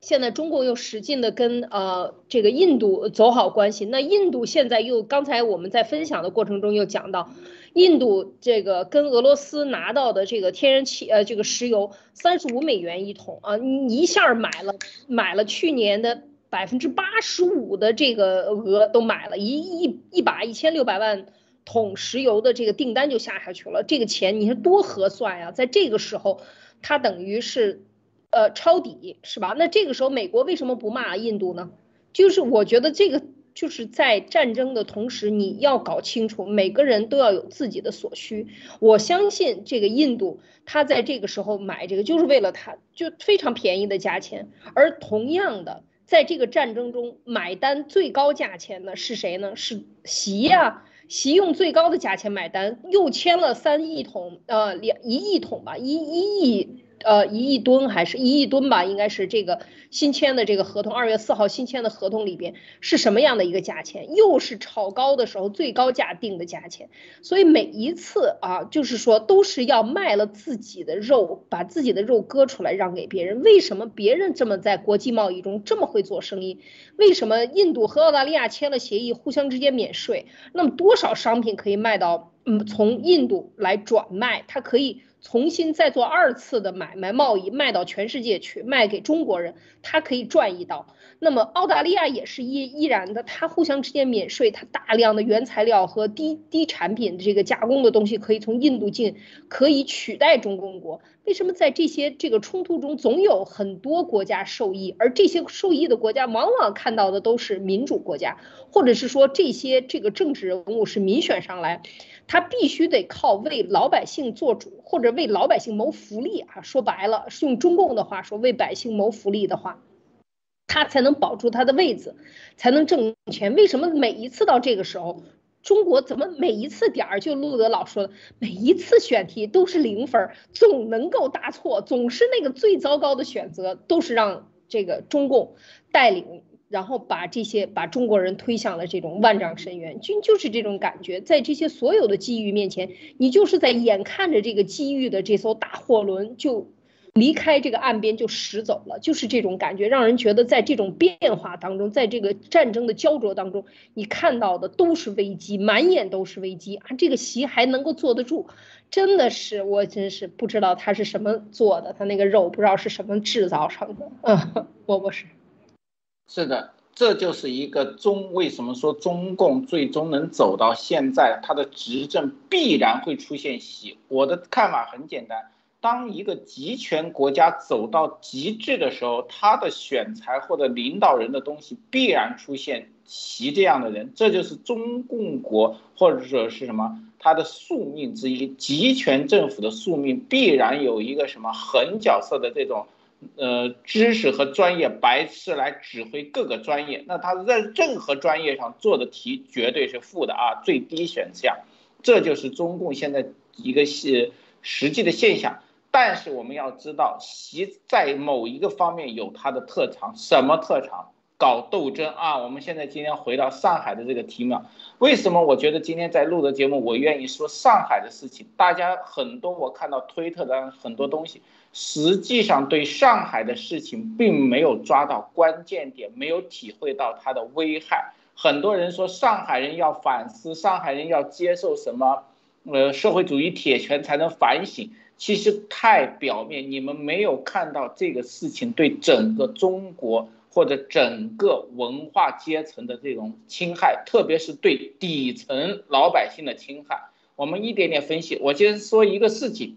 现在中国又使劲的跟呃这个印度走好关系，那印度现在又刚才我们在分享的过程中又讲到。印度这个跟俄罗斯拿到的这个天然气，呃，这个石油三十五美元一桶啊，你一下买了买了去年的百分之八十五的这个额都买了，一一一把一千六百万桶石油的这个订单就下下去了，这个钱你说多合算呀？在这个时候，它等于是，呃，抄底是吧？那这个时候美国为什么不骂印度呢？就是我觉得这个。就是在战争的同时，你要搞清楚，每个人都要有自己的所需。我相信这个印度，他在这个时候买这个，就是为了他就非常便宜的价钱。而同样的，在这个战争中买单最高价钱的是谁呢？是习呀，习用最高的价钱买单，又签了三亿桶，呃，两一亿桶吧，一一亿。呃，一亿吨还是一亿吨吧？应该是这个新签的这个合同，二月四号新签的合同里边是什么样的一个价钱？又是炒高的时候最高价定的价钱。所以每一次啊，就是说都是要卖了自己的肉，把自己的肉割出来让给别人。为什么别人这么在国际贸易中这么会做生意？为什么印度和澳大利亚签了协议，互相之间免税？那么多少商品可以卖到嗯，从印度来转卖，它可以。重新再做二次的买卖贸易，卖到全世界去，卖给中国人，他可以赚一刀。那么澳大利亚也是依依然的，它互相之间免税，它大量的原材料和低低产品这个加工的东西可以从印度进，可以取代中共国。为什么在这些这个冲突中总有很多国家受益，而这些受益的国家往往看到的都是民主国家，或者是说这些这个政治人物是民选上来。他必须得靠为老百姓做主，或者为老百姓谋福利啊！说白了，用中共的话说，为百姓谋福利的话，他才能保住他的位子，才能挣钱。为什么每一次到这个时候，中国怎么每一次点儿就陆德老说的，每一次选题都是零分，总能够答错，总是那个最糟糕的选择，都是让这个中共带领。然后把这些把中国人推向了这种万丈深渊，就就是这种感觉，在这些所有的机遇面前，你就是在眼看着这个机遇的这艘大货轮就离开这个岸边就驶走了，就是这种感觉，让人觉得在这种变化当中，在这个战争的焦灼当中，你看到的都是危机，满眼都是危机啊！这个席还能够坐得住，真的是我真是不知道他是什么做的，他那个肉不知道是什么制造成的，嗯，我不是。是的，这就是一个中为什么说中共最终能走到现在，它的执政必然会出现席。我的看法很简单，当一个集权国家走到极致的时候，他的选材或者领导人的东西必然出现习这样的人，这就是中共国或者说是什么他的宿命之一。集权政府的宿命必然有一个什么狠角色的这种。呃，知识和专业白痴来指挥各个专业，那他在任何专业上做的题绝对是负的啊，最低选项，这就是中共现在一个是实际的现象。但是我们要知道，习在某一个方面有他的特长，什么特长？搞斗争啊！我们现在今天回到上海的这个题目，为什么我觉得今天在录的节目，我愿意说上海的事情？大家很多我看到推特的很多东西。实际上，对上海的事情并没有抓到关键点，没有体会到它的危害。很多人说上海人要反思，上海人要接受什么？呃，社会主义铁拳才能反省。其实太表面，你们没有看到这个事情对整个中国或者整个文化阶层的这种侵害，特别是对底层老百姓的侵害。我们一点点分析。我先说一个事情。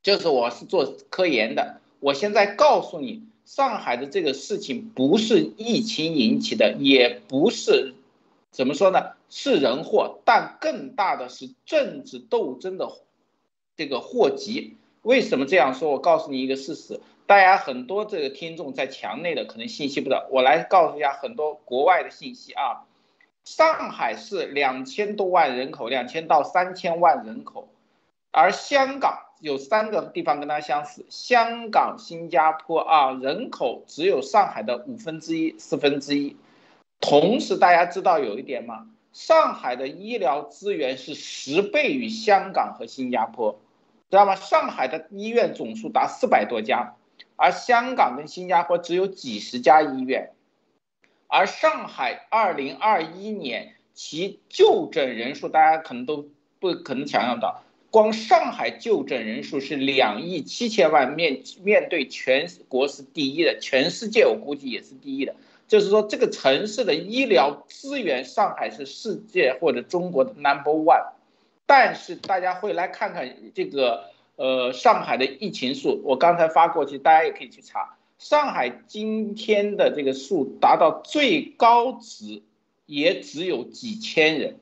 就是我是做科研的，我现在告诉你，上海的这个事情不是疫情引起的，也不是怎么说呢，是人祸，但更大的是政治斗争的这个祸及。为什么这样说？我告诉你一个事实，大家很多这个听众在墙内的可能信息不到，我来告诉一下很多国外的信息啊。上海市两千多万人口，两千到三千万人口，而香港。有三个地方跟它相似，香港、新加坡啊，人口只有上海的五分之一、四分之一。同时，大家知道有一点吗？上海的医疗资源是十倍于香港和新加坡，知道吗？上海的医院总数达四百多家，而香港跟新加坡只有几十家医院。而上海二零二一年其就诊人数，大家可能都不可能想象到。光上海就诊人数是两亿七千万，面面对全国是第一的，全世界我估计也是第一的。就是说，这个城市的医疗资源，上海是世界或者中国的 number one。但是大家会来看看这个呃上海的疫情数，我刚才发过去，大家也可以去查。上海今天的这个数达到最高值，也只有几千人。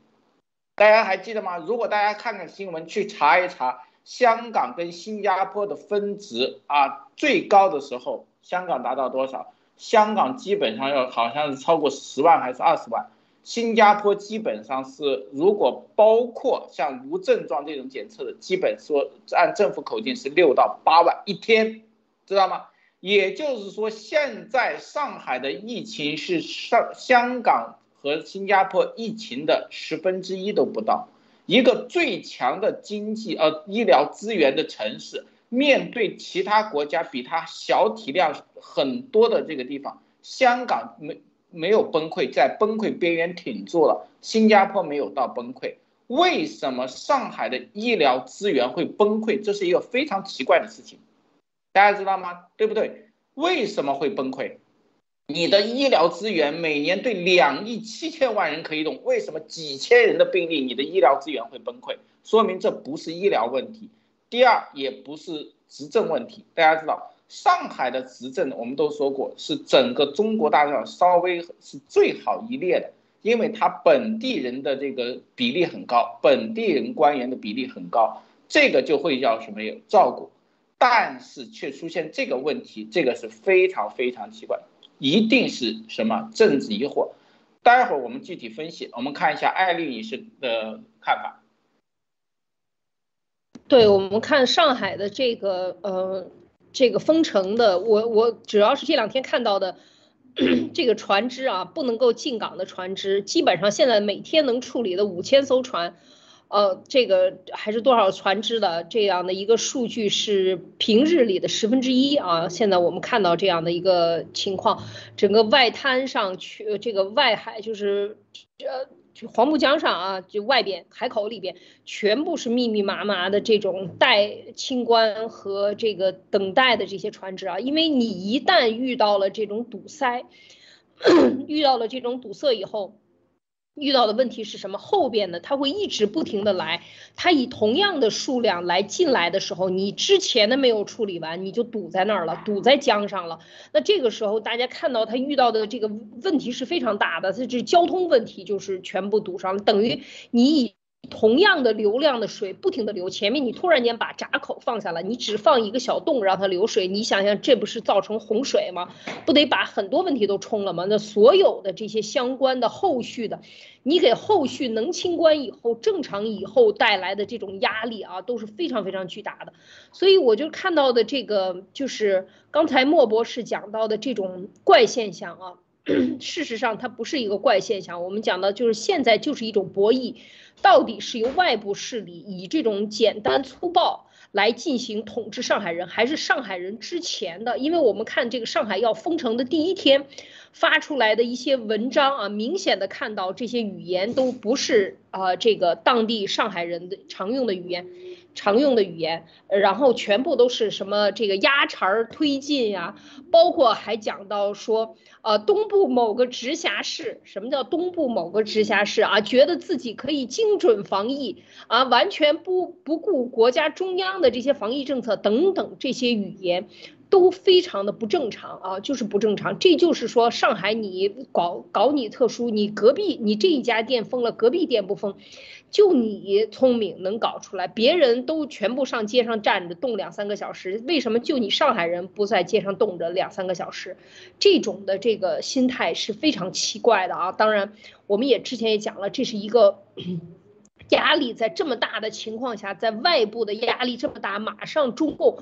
大家还记得吗？如果大家看看新闻，去查一查香港跟新加坡的分值啊，最高的时候，香港达到多少？香港基本上要好像是超过十万还是二十万，新加坡基本上是如果包括像无症状这种检测的，基本说按政府口径是六到八万一天，知道吗？也就是说，现在上海的疫情是上香港。和新加坡疫情的十分之一都不到，一个最强的经济呃医疗资源的城市，面对其他国家比它小体量很多的这个地方，香港没没有崩溃，在崩溃边缘挺住了，新加坡没有到崩溃，为什么上海的医疗资源会崩溃？这是一个非常奇怪的事情，大家知道吗？对不对？为什么会崩溃？你的医疗资源每年对两亿七千万人可以用，为什么几千人的病例你的医疗资源会崩溃？说明这不是医疗问题，第二也不是执政问题。大家知道上海的执政，我们都说过是整个中国大陆上稍微是最好一列的，因为它本地人的这个比例很高，本地人官员的比例很高，这个就会叫什么有照顾，但是却出现这个问题，这个是非常非常奇怪。一定是什么政治疑惑？待会儿我们具体分析。我们看一下艾丽女士的看法。对，我们看上海的这个呃这个封城的，我我主要是这两天看到的 [CLEARS THROAT] 这个船只啊，不能够进港的船只，基本上现在每天能处理的五千艘船。呃，这个还是多少船只的这样的一个数据是平日里的十分之一啊。现在我们看到这样的一个情况，整个外滩上去，这个外海就是呃黄浦江上啊，就外边海口里边全部是密密麻麻的这种待清关和这个等待的这些船只啊。因为你一旦遇到了这种堵塞。[CLEARS THROAT] 遇到了这种堵塞以后。遇到的问题是什么？后边的他会一直不停的来，他以同样的数量来进来的时候，你之前的没有处理完，你就堵在那儿了，堵在江上了。那这个时候，大家看到他遇到的这个问题是非常大的，它这交通问题就是全部堵上了，等于你以。同样的流量的水不停的流，前面你突然间把闸口放下了，你只放一个小洞让它流水，你想想这不是造成洪水吗？不得把很多问题都冲了吗？那所有的这些相关的后续的，你给后续能清关以后正常以后带来的这种压力啊，都是非常非常巨大的。所以我就看到的这个就是刚才莫博士讲到的这种怪现象啊。[CLEARS THROAT] 事实上，它不是一个怪现象。我们讲的就是现在就是一种博弈，到底是由外部势力以这种简单粗暴来进行统治上海人，还是上海人之前的？因为我们看这个上海要封城的第一天发出来的一些文章啊，明显的看到这些语言都不是啊这个当地上海人的常用的语言。常用的语言，然后全部都是什么这个压茬儿推进呀，包括还讲到说，呃，东部某个直辖市，什么叫东部某个直辖市啊？觉得自己可以精准防疫啊，完全不不顾国家中央的这些防疫政策等等这些语言，都非常的不正常啊，就是不正常。这就是说，上海你搞搞你特殊，你隔壁你这一家店封了，隔壁店不封。就你聪明能搞出来，别人都全部上街上站着冻两三个小时，为什么就你上海人不在街上冻着两三个小时？这种的这个心态是非常奇怪的啊！当然，我们也之前也讲了，这是一个 [CLEARS THROAT] 压力在这么大的情况下，在外部的压力这么大，马上中共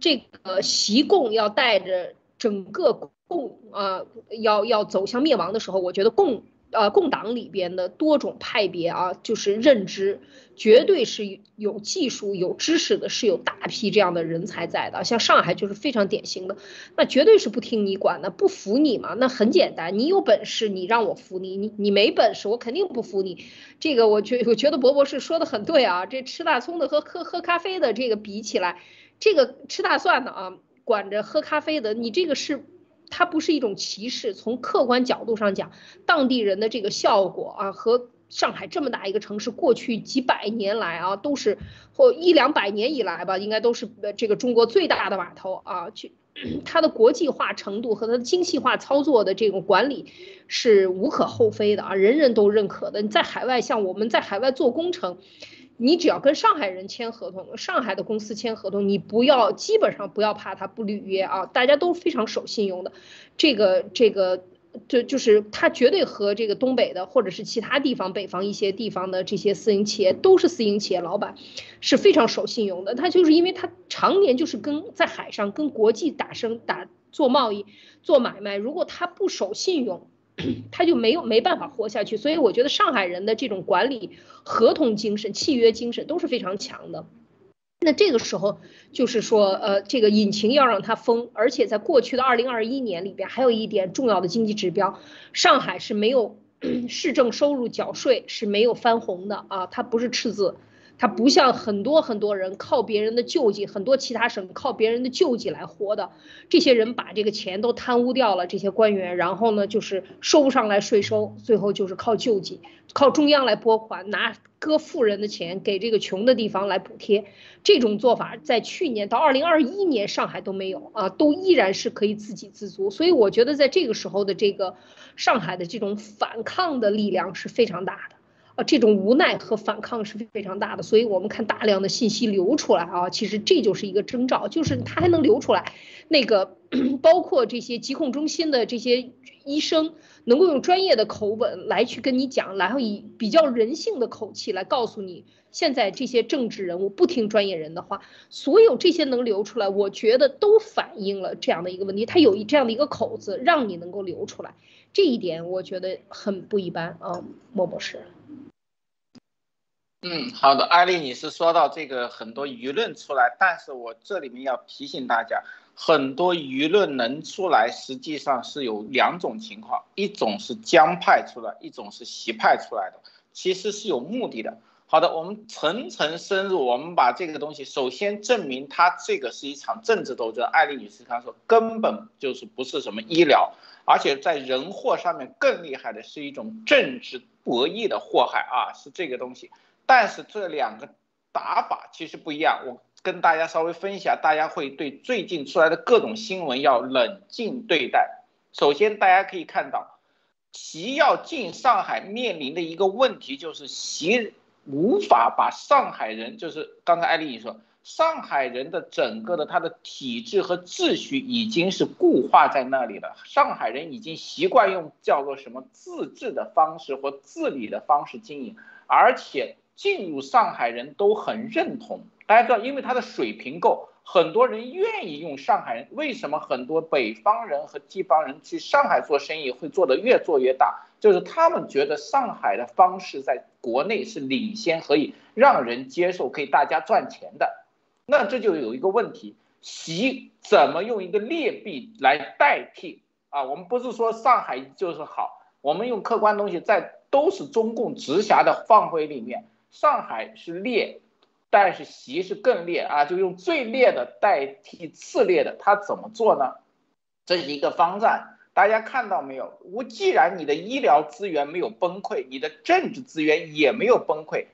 这个习共要带着整个共啊要要走向灭亡的时候，我觉得共。呃，共党里边的多种派别啊，就是认知绝对是有技术、有知识的，是有大批这样的人才在的。像上海就是非常典型的，那绝对是不听你管的，不服你嘛。那很简单，你有本事你让我服你，你你没本事我肯定不服你。这个我觉我觉得博博士说的很对啊，这吃大葱的和喝喝咖啡的这个比起来，这个吃大蒜的啊，管着喝咖啡的，你这个是。它不是一种歧视，从客观角度上讲，当地人的这个效果啊，和上海这么大一个城市，过去几百年来啊，都是或一两百年以来吧，应该都是这个中国最大的码头啊，去它的国际化程度和它的精细化操作的这种管理是无可厚非的啊，人人都认可的。你在海外，像我们在海外做工程。你只要跟上海人签合同，上海的公司签合同，你不要基本上不要怕他不履约啊，大家都非常守信用的，这个这个就就是他绝对和这个东北的或者是其他地方北方一些地方的这些私营企业都是私营企业老板，是非常守信用的，他就是因为他常年就是跟在海上跟国际打生打做贸易做买卖，如果他不守信用。[CLEARS THROAT] 他就没有没办法活下去，所以我觉得上海人的这种管理合同精神、契约精神都是非常强的。那这个时候就是说，呃，这个引擎要让它封，而且在过去的二零二一年里边，还有一点重要的经济指标，上海是没有 [CLEARS THROAT] 市政收入缴税是没有翻红的啊，它不是赤字。他不像很多很多人靠别人的救济，很多其他省靠别人的救济来活的，这些人把这个钱都贪污掉了，这些官员，然后呢就是收不上来税收，最后就是靠救济，靠中央来拨款，拿割富人的钱给这个穷的地方来补贴，这种做法在去年到二零二一年上海都没有啊，都依然是可以自给自足，所以我觉得在这个时候的这个上海的这种反抗的力量是非常大的。啊，这种无奈和反抗是非常大的，所以我们看大量的信息流出来啊，其实这就是一个征兆，就是它还能流出来，那个包括这些疾控中心的这些医生，能够用专业的口吻来去跟你讲，然后以比较人性的口气来告诉你，现在这些政治人物不听专业人的话，所有这些能流出来，我觉得都反映了这样的一个问题，它有一这样的一个口子，让你能够流出来，这一点我觉得很不一般啊，莫博士。嗯，好的，艾丽，你是说到这个很多舆论出来，但是我这里面要提醒大家，很多舆论能出来，实际上是有两种情况，一种是江派出来，一种是习派出来的，其实是有目的的。好的，我们层层深入，我们把这个东西首先证明它这个是一场政治斗争。艾丽女士她说根本就是不是什么医疗，而且在人祸上面更厉害的是一种政治博弈的祸害啊，是这个东西。但是这两个打法其实不一样，我跟大家稍微分享，大家会对最近出来的各种新闻要冷静对待。首先大家可以看到，习要进上海面临的一个问题就是习。无法把上海人，就是刚才艾丽你说，上海人的整个的他的体制和秩序已经是固化在那里了。上海人已经习惯用叫做什么自治的方式或自理的方式经营，而且进入上海人都很认同。大家知道，因为他的水平够，很多人愿意用上海人。为什么很多北方人和地方人去上海做生意会做得越做越大？就是他们觉得上海的方式在国内是领先，可以让人接受，可以大家赚钱的。那这就有一个问题，习怎么用一个劣币来代替啊？我们不是说上海就是好，我们用客观东西在都是中共直辖的范围里面，上海是劣。但是习是更劣啊，就用最劣的代替次劣的，他怎么做呢？这是一个方案，大家看到没有？我既然你的医疗资源没有崩溃，你的政治资源也没有崩溃，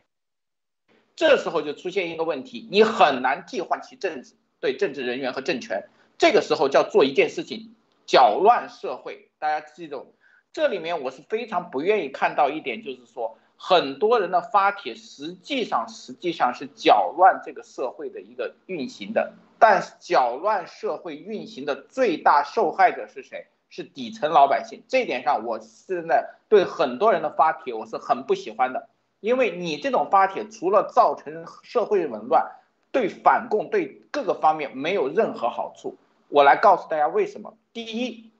这时候就出现一个问题，你很难替换其政治对政治人员和政权。这个时候就要做一件事情，搅乱社会。大家记住，这里面我是非常不愿意看到一点，就是说。很多人的发帖实际上实际上是搅乱这个社会的一个运行的，但是搅乱社会运行的最大受害者是谁？是底层老百姓。这点上，我现在对很多人的发帖我是很不喜欢的，因为你这种发帖除了造成社会紊乱，对反共对各个方面没有任何好处。我来告诉大家为什么。第一，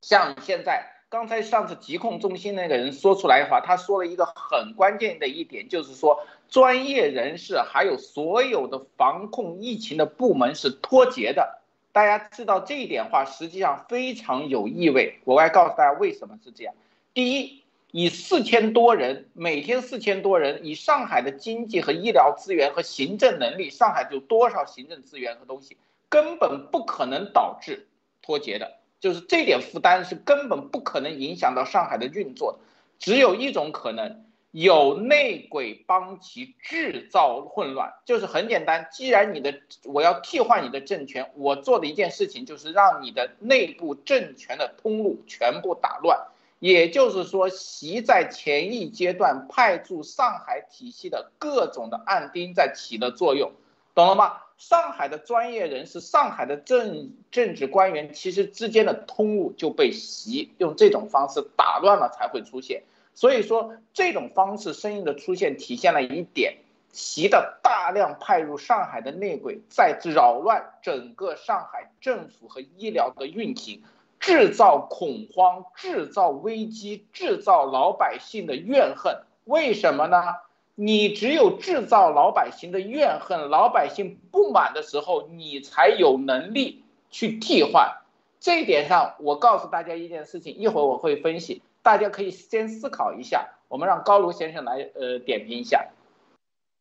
像现在。刚才上次疾控中心那个人说出来的话，他说了一个很关键的一点，就是说专业人士还有所有的防控疫情的部门是脱节的。大家知道这一点话，实际上非常有意味。我来告诉大家为什么是这样。第一，以四千多人，每天四千多人，以上海的经济和医疗资源和行政能力，上海就多少行政资源和东西，根本不可能导致脱节的。就是这点负担是根本不可能影响到上海的运作的，只有一种可能，有内鬼帮其制造混乱。就是很简单，既然你的我要替换你的政权，我做的一件事情就是让你的内部政权的通路全部打乱。也就是说，习在前一阶段派驻上海体系的各种的暗钉在起的作用，懂了吗？上海的专业人士、上海的政政治官员，其实之间的通路就被习用这种方式打乱了，才会出现。所以说，这种方式声音的出现，体现了一点：习的大量派入上海的内鬼，在扰乱整个上海政府和医疗的运行，制造恐慌、制造危机、制造老百姓的怨恨。为什么呢？你只有制造老百姓的怨恨、老百姓不满的时候，你才有能力去替换。这一点上，我告诉大家一件事情，一会儿我会分析，大家可以先思考一下。我们让高卢先生来呃点评一下。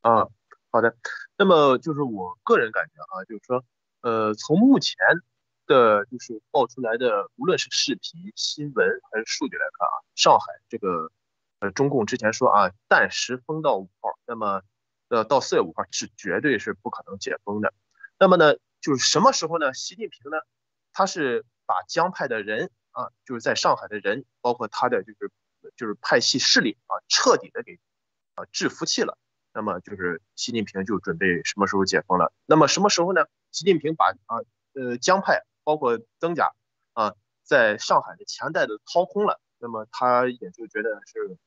啊，好的。那么就是我个人感觉啊，就是说，呃，从目前的就是爆出来的，无论是视频、新闻还是数据来看啊，上海这个。呃，中共之前说啊，暂时封到五号，那么，呃，到四月五号是绝对是不可能解封的。那么呢，就是什么时候呢？习近平呢，他是把江派的人啊，就是在上海的人，包括他的就是就是派系势力啊，彻底的给啊制服气了。那么就是习近平就准备什么时候解封了？那么什么时候呢？习近平把啊呃江派包括曾家啊，在上海的钱袋子掏空了。那么他也就觉得是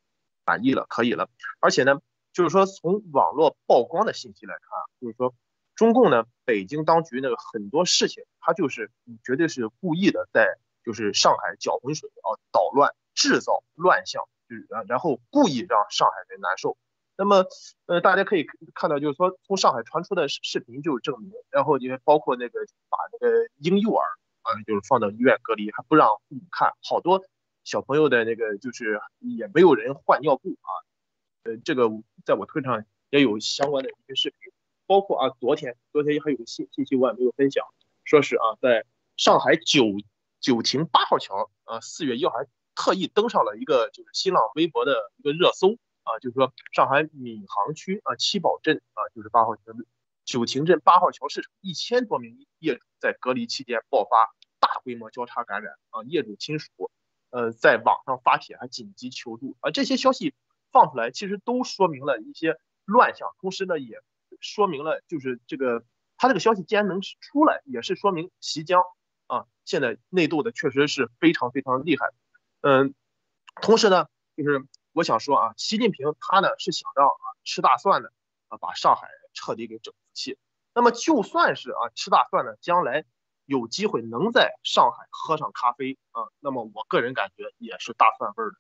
满意了，可以了。而且呢，就是说从网络曝光的信息来看，就是说中共呢，北京当局那个很多事情，他就是绝对是故意的，在就是上海搅浑水啊，捣乱，制造乱象，就是然然后故意让上海人难受。那么呃，大家可以看到，就是说从上海传出的视频就证明，然后也包括那个把那个婴幼儿啊，就是放到医院隔离，还不让父母看好多。小朋友的那个就是也没有人换尿布啊，呃，这个在我推上也有相关的一些视频，包括啊，昨天昨天还有个信信息我也没有分享，说是啊，在上海九九亭八号桥啊，四月一号还特意登上了一个就是新浪微博的一个热搜啊，就是说上海闵行区啊七宝镇啊，就是八号桥九亭镇八号桥市场一千多名业主在隔离期间爆发大规模交叉感染啊，业主亲属呃在网上发帖还紧急求助啊，这些消息。放出来其实都说明了一些乱象，同时呢也说明了就是这个他这个消息既然能出来，也是说明习江啊现在内斗的确实是非常非常厉害。嗯，同时呢就是我想说啊，习近平他呢是想让啊吃大蒜的啊把上海彻底给整服气。那么就算是啊吃大蒜呢，将来有机会能在上海喝上咖啡啊，那么我个人感觉也是大蒜味儿的。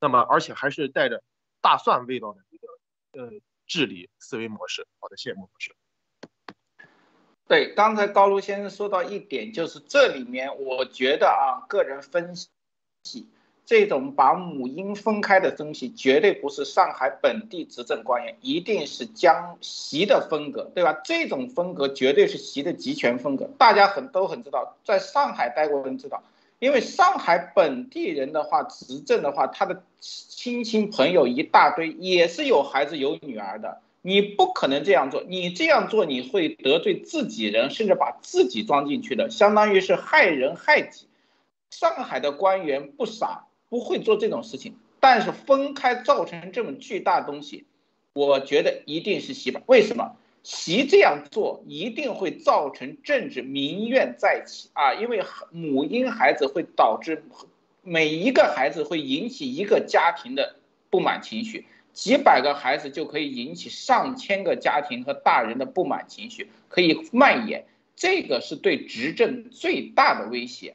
那么而且还是带着。大蒜味道的一个呃治理思维模式，好的，谢谢莫博士。对，刚才高卢先生说到一点，就是这里面我觉得啊，个人分析，这种把母婴分开的东西，绝对不是上海本地执政官员，一定是江习的风格，对吧？这种风格绝对是习的集权风格，大家很都很知道，在上海待过人知道。因为上海本地人的话，执政的话，他的亲戚朋友一大堆，也是有孩子有女儿的。你不可能这样做，你这样做你会得罪自己人，甚至把自己装进去的，相当于是害人害己。上海的官员不傻，不会做这种事情。但是分开造成这么巨大东西，我觉得一定是习吧？为什么？习这样做一定会造成政治民怨再起啊！因为母婴孩子会导致每一个孩子会引起一个家庭的不满情绪，几百个孩子就可以引起上千个家庭和大人的不满情绪，可以蔓延。这个是对执政最大的威胁。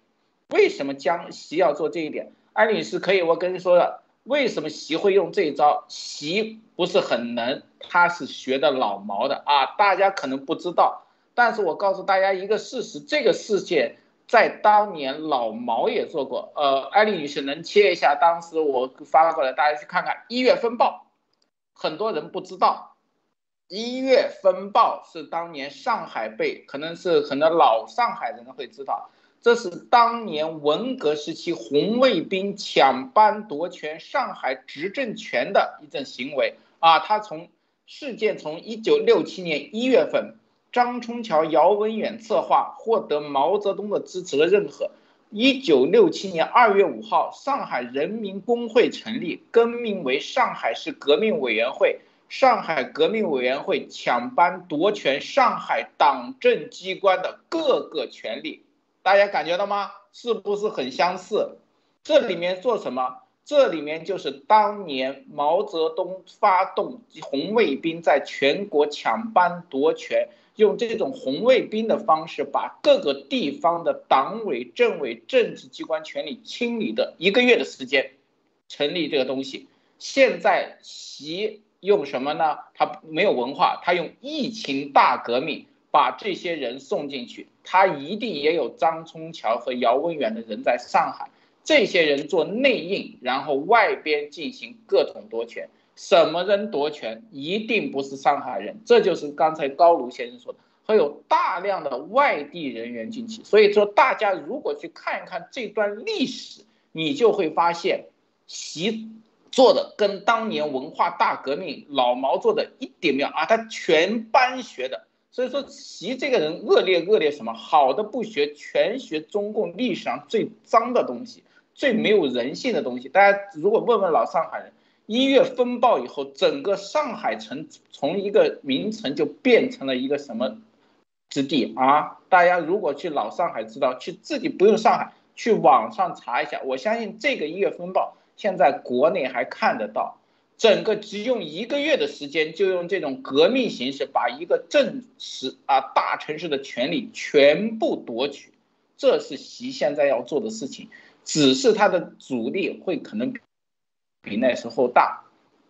为什么江习要做这一点？安女士可以，我跟你说了。为什么习会用这一招？习不是很能，他是学的老毛的啊！大家可能不知道，但是我告诉大家一个事实：这个事件在当年老毛也做过。呃，艾丽女士能切一下当时我发过来，大家去看看一月风暴。很多人不知道，一月风暴是当年上海被，可能是很多老上海人会知道。这是当年文革时期红卫兵抢班夺权上海执政权的一种行为啊！他从事件从一九六七年一月份，张春桥、姚文远策划，获得毛泽东的支持和认可。一九六七年二月五号，上海人民工会成立，更名为上海市革命委员会。上海革命委员会抢班夺权上海党政机关的各个权利。大家感觉到吗？是不是很相似？这里面做什么？这里面就是当年毛泽东发动红卫兵在全国抢班夺权，用这种红卫兵的方式把各个地方的党委、政委、政治机关权力清理的一个月的时间，成立这个东西。现在习用什么呢？他没有文化，他用疫情大革命。把这些人送进去，他一定也有张春桥和姚文远的人在上海，这些人做内应，然后外边进行各种夺权。什么人夺权？一定不是上海人，这就是刚才高卢先生说的，会有大量的外地人员进去。所以说，大家如果去看一看这段历史，你就会发现，习做的跟当年文化大革命老毛做的一点没有啊，他全班学的。所以说，习这个人恶劣恶劣什么？好的不学，全学中共历史上最脏的东西，最没有人性的东西。大家如果问问老上海人，一月风暴以后，整个上海城从一个名城就变成了一个什么之地啊？大家如果去老上海知道，去自己不用上海，去网上查一下，我相信这个一月风暴现在国内还看得到。整个只用一个月的时间，就用这种革命形式把一个正式啊大城市的权利全部夺取，这是习现在要做的事情，只是他的阻力会可能比那时候大，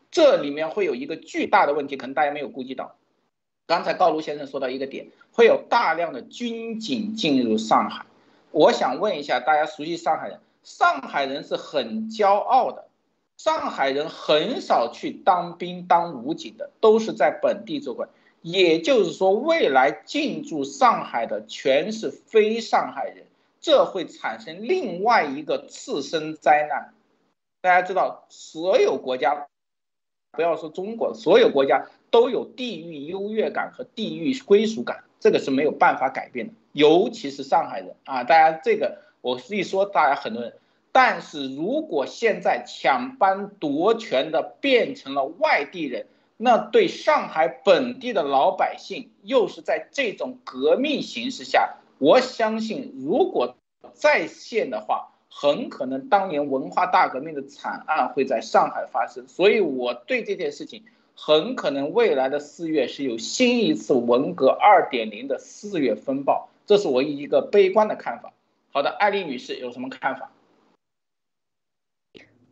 这里面会有一个巨大的问题，可能大家没有估计到。刚才高卢先生说到一个点，会有大量的军警进入上海，我想问一下大家熟悉上海人，上海人是很骄傲的。上海人很少去当兵当武警的，都是在本地做官。也就是说，未来进驻上海的全是非上海人，这会产生另外一个次生灾难。大家知道，所有国家，不要说中国，所有国家都有地域优越感和地域归属感，这个是没有办法改变的。尤其是上海人啊，大家这个我一说，大家很多人。但是如果现在抢班夺权的变成了外地人，那对上海本地的老百姓，又是在这种革命形势下，我相信如果再现的话，很可能当年文化大革命的惨案会在上海发生。所以我对这件事情，很可能未来的四月是有新一次文革二点零的四月风暴，这是我一个悲观的看法。好的，艾丽女士有什么看法？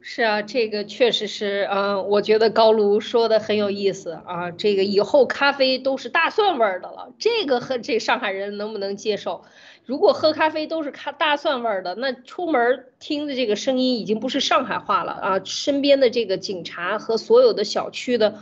是啊，这个确实是，嗯，我觉得高卢说的很有意思啊。这个以后咖啡都是大蒜味儿的了，这个和这上海人能不能接受？如果喝咖啡都是咖大蒜味儿的，那出门听的这个声音已经不是上海话了啊。身边的这个警察和所有的小区的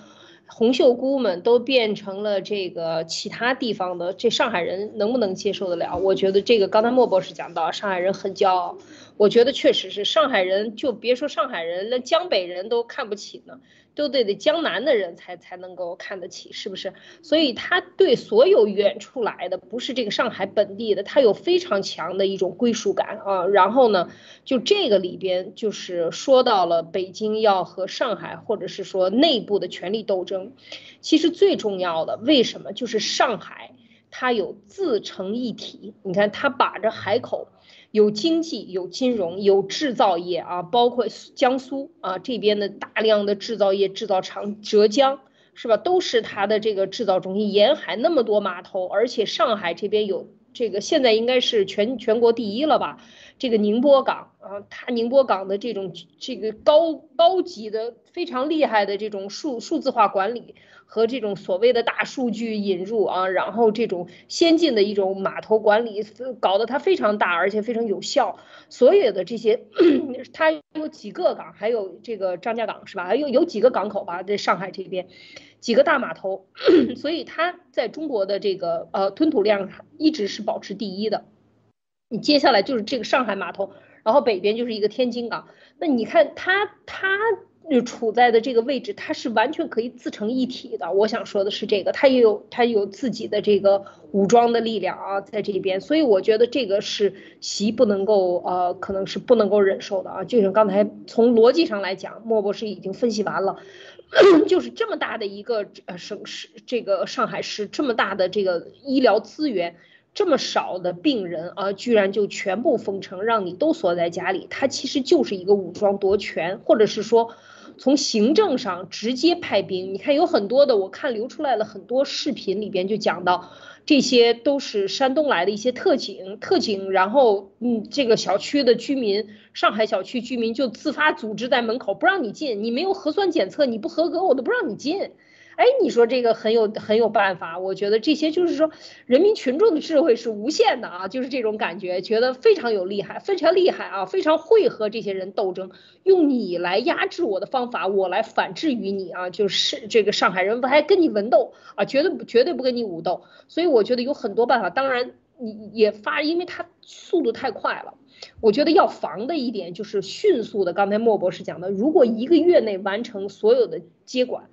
红袖姑们都变成了这个其他地方的，这上海人能不能接受得了？我觉得这个刚才莫博士讲到，上海人很骄傲。我觉得确实是上海人，就别说上海人，连江北人都看不起呢，都得得江南的人才才能够看得起，是不是？所以他对所有远处来的，不是这个上海本地的，他有非常强的一种归属感啊。然后呢，就这个里边就是说到了北京要和上海，或者是说内部的权力斗争，其实最重要的为什么就是上海它有自成一体？你看它把着海口。有经济，有金融，有制造业啊，包括江苏啊这边的大量的制造业制造厂，浙江是吧，都是它的这个制造中心。沿海那么多码头，而且上海这边有这个，现在应该是全全国第一了吧？这个宁波港啊，它宁波港的这种这个高高级的、非常厉害的这种数数字化管理。和这种所谓的大数据引入啊，然后这种先进的一种码头管理，搞得它非常大，而且非常有效。所有的这些，它有几个港，还有这个张家港是吧？有有几个港口吧，在上海这边，几个大码头，[COUGHS] 所以它在中国的这个呃吞吐量一直是保持第一的。你接下来就是这个上海码头，然后北边就是一个天津港。那你看它它。就处在的这个位置，它是完全可以自成一体的。我想说的是这个，它也有它有自己的这个武装的力量啊，在这边。所以我觉得这个是习不能够呃，可能是不能够忍受的啊。就像刚才从逻辑上来讲，莫博士已经分析完了，[COUGHS] 就是这么大的一个呃省市，这个上海市这么大的这个医疗资源。这么少的病人啊，居然就全部封城，让你都锁在家里，它其实就是一个武装夺权，或者是说，从行政上直接派兵。你看有很多的，我看流出来了很多视频里边就讲到，这些都是山东来的一些特警，特警，然后嗯，这个小区的居民，上海小区居民就自发组织在门口不让你进，你没有核酸检测，你不合格，我都不让你进。哎，你说这个很有很有办法，我觉得这些就是说，人民群众的智慧是无限的啊，就是这种感觉，觉得非常有厉害，非常厉害啊，非常会和这些人斗争，用你来压制我的方法，我来反制于你啊，就是这个上海人还跟你文斗啊，绝对绝对不跟你武斗，所以我觉得有很多办法，当然你也发，因为他速度太快了，我觉得要防的一点就是迅速的，刚才莫博士讲的，如果一个月内完成所有的接管。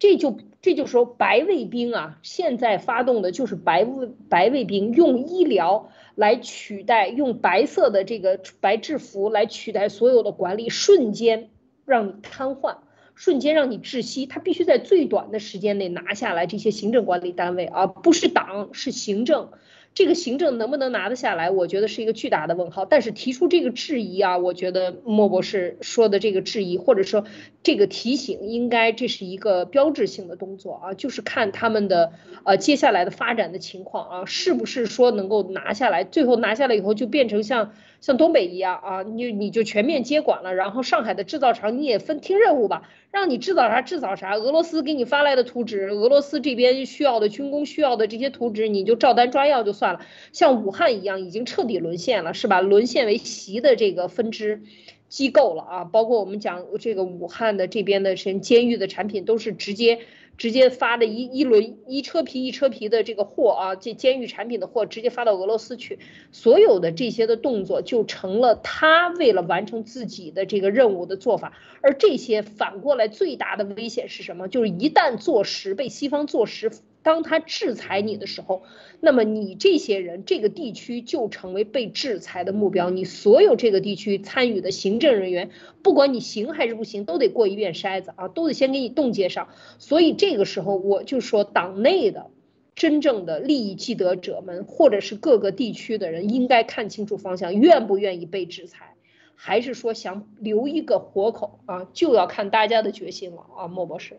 这就这就说白卫兵啊，现在发动的就是白卫白卫兵，用医疗来取代，用白色的这个白制服来取代所有的管理，瞬间让你瘫痪，瞬间让你窒息。他必须在最短的时间内拿下来这些行政管理单位，而不是党，是行政。这个行政能不能拿得下来？我觉得是一个巨大的问号。但是提出这个质疑啊，我觉得莫博士说的这个质疑，或者说这个提醒，应该这是一个标志性的动作啊，就是看他们的呃接下来的发展的情况啊，是不是说能够拿下来？最后拿下来以后就变成像像东北一样啊，你你就全面接管了，然后上海的制造厂你也分听任务吧。让你制造啥制造啥，俄罗斯给你发来的图纸，俄罗斯这边需要的军工需要的这些图纸，你就照单抓药就算了。像武汉一样，已经彻底沦陷了，是吧？沦陷为习的这个分支，机构了啊，包括我们讲这个武汉的这边的什监狱的产品，都是直接直接发的一一轮一车皮一车皮的这个货啊，这监狱产品的货直接发到俄罗斯去，所有的这些的动作就成了他为了完成自己的这个任务的做法，而这些反过来最大的危险是什么？就是一旦坐实被西方坐实。当他制裁你的时候，那么你这些人这个地区就成为被制裁的目标。你所有这个地区参与的行政人员，不管你行还是不行，都得过一遍筛子啊，都得先给你冻结上。所以这个时候，我就说，党内的真正的利益既得者们，或者是各个地区的人，应该看清楚方向，愿不愿意被制裁，还是说想留一个活口啊，就要看大家的决心了啊，莫博士。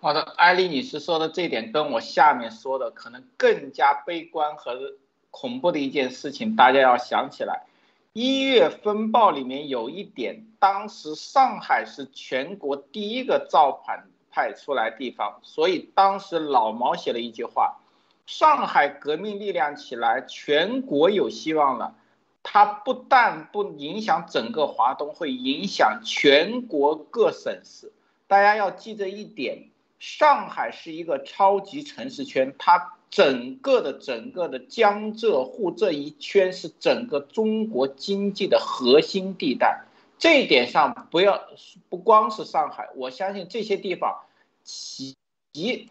好的，艾丽女士说的这点跟我下面说的可能更加悲观和恐怖的一件事情，大家要想起来。一月风暴里面有一点，当时上海是全国第一个造反派出来地方，所以当时老毛写了一句话：上海革命力量起来，全国有希望了。它不但不影响整个华东，会影响全国各省市。大家要记着一点。上海是一个超级城市圈，它整个的整个的江浙沪这一圈是整个中国经济的核心地带。这一点上，不要不光是上海，我相信这些地方其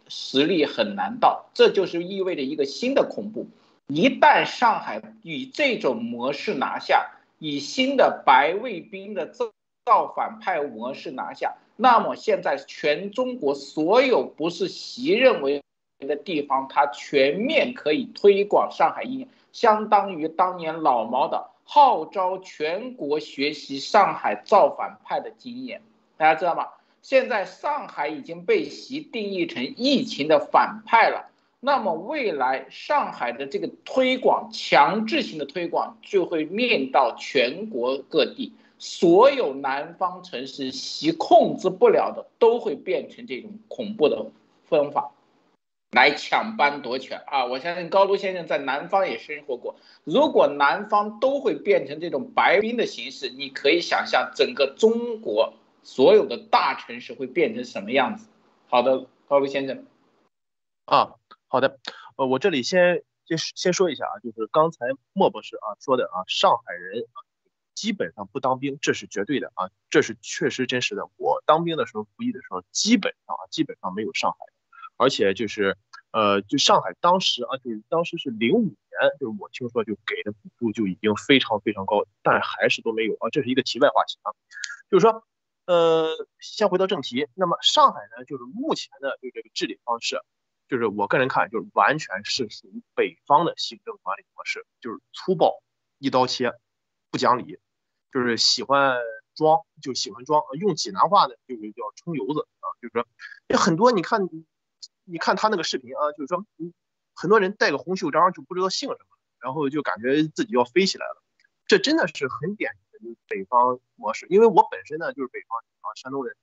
实力很难到。这就是意味着一个新的恐怖。一旦上海以这种模式拿下，以新的白卫兵的造造反派模式拿下。那么现在全中国所有不是习认为的地方，它全面可以推广上海音乐，相当于当年老毛的号召全国学习上海造反派的经验。大家知道吗？现在上海已经被习定义成疫情的反派了。那么未来上海的这个推广，强制性的推广就会面到全国各地。所有南方城市习控制不了的，都会变成这种恐怖的方法，来抢班夺权啊！我相信高卢先生在南方也生活过。如果南方都会变成这种白兵的形式，你可以想象整个中国所有的大城市会变成什么样子。好的，高卢先生。啊，好的，呃，我这里先先先说一下啊，就是刚才莫博士啊说的啊，上海人啊。基本上不当兵，这是绝对的啊，这是确实真实的。我当兵的时候服役的时候，基本上啊，基本上没有上海的，而且就是，呃，就上海当时啊，就是当时是零五年，就是我听说就给的补助就已经非常非常高，但还是都没有啊。这是一个题外话题啊，就是说，呃，先回到正题，那么上海呢，就是目前的就这个治理方式，就是我个人看，就是完全是属于北方的行政管理模式，就是粗暴、一刀切、不讲理。就是喜欢装，就喜欢装。用济南话呢，就是叫充油子啊。就是说，有很多你看，你看他那个视频啊，就是说，很多人戴个红袖章就不知道姓什么，然后就感觉自己要飞起来了。这真的是很典型的就北方模式。因为我本身呢就是北方啊，山东人。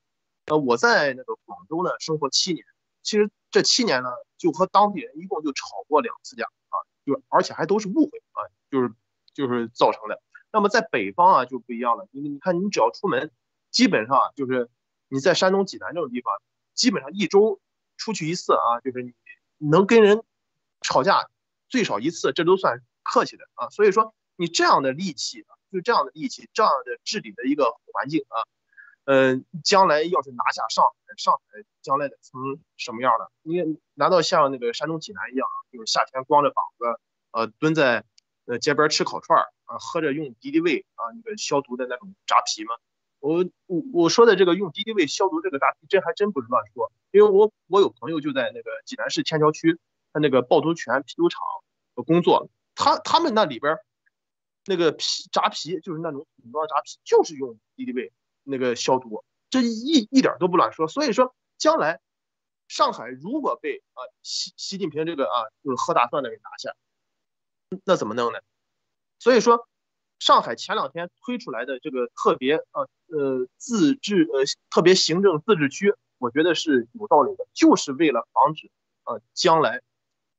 呃，我在那个广州呢生活七年，其实这七年呢就和当地人一共就吵过两次架啊，就而且还都是误会啊，就是就是造成的。那么在北方啊就不一样了，你你看你只要出门，基本上就是你在山东济南这种地方，基本上一周出去一次啊，就是你能跟人吵架最少一次，这都算客气的啊。所以说你这样的戾气，就这样的戾气，这样的治理的一个环境啊，嗯，将来要是拿下上海，上海将来得成什么样的？你难道像那个山东济南一样，就是夏天光着膀子，呃，蹲在呃街边吃烤串儿？啊，喝着用敌敌畏啊，那个消毒的那种扎啤吗？我我我说的这个用敌敌畏消毒这个扎啤，这还真不是乱说，因为我我有朋友就在那个济南市天桥区，他那个趵突泉啤酒厂工作，他他们那里边那个啤扎啤就是那种桶装扎啤，就是用敌敌畏那个消毒，这一一点都不乱说。所以说，将来上海如果被啊习习近平这个啊就是喝大蒜的给拿下，那怎么弄呢？所以说，上海前两天推出来的这个特别呃呃自治呃特别行政自治区，我觉得是有道理的，就是为了防止呃将来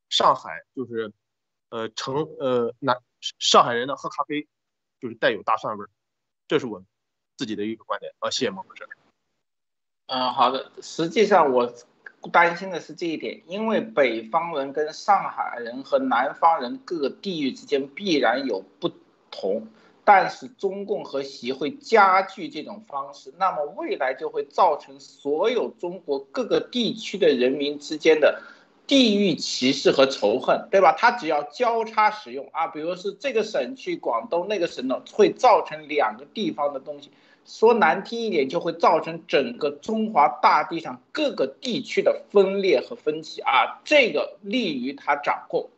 上海就是呃成呃南上海人呢喝咖啡就是带有大蒜味儿，这是我自己的一个观点啊，谢谢孟博士。嗯，好的。实际上我担心的是这一点，因为北方人跟上海人和南方人各个地域之间必然有不同，但是中共和习会加剧这种方式，那么未来就会造成所有中国各个地区的人民之间的。地域歧视和仇恨，对吧？他只要交叉使用啊，比如是这个省去广东，那个省呢，会造成两个地方的东西。说难听一点，就会造成整个中华大地上各个地区的分裂和分歧啊。这个利于他掌控。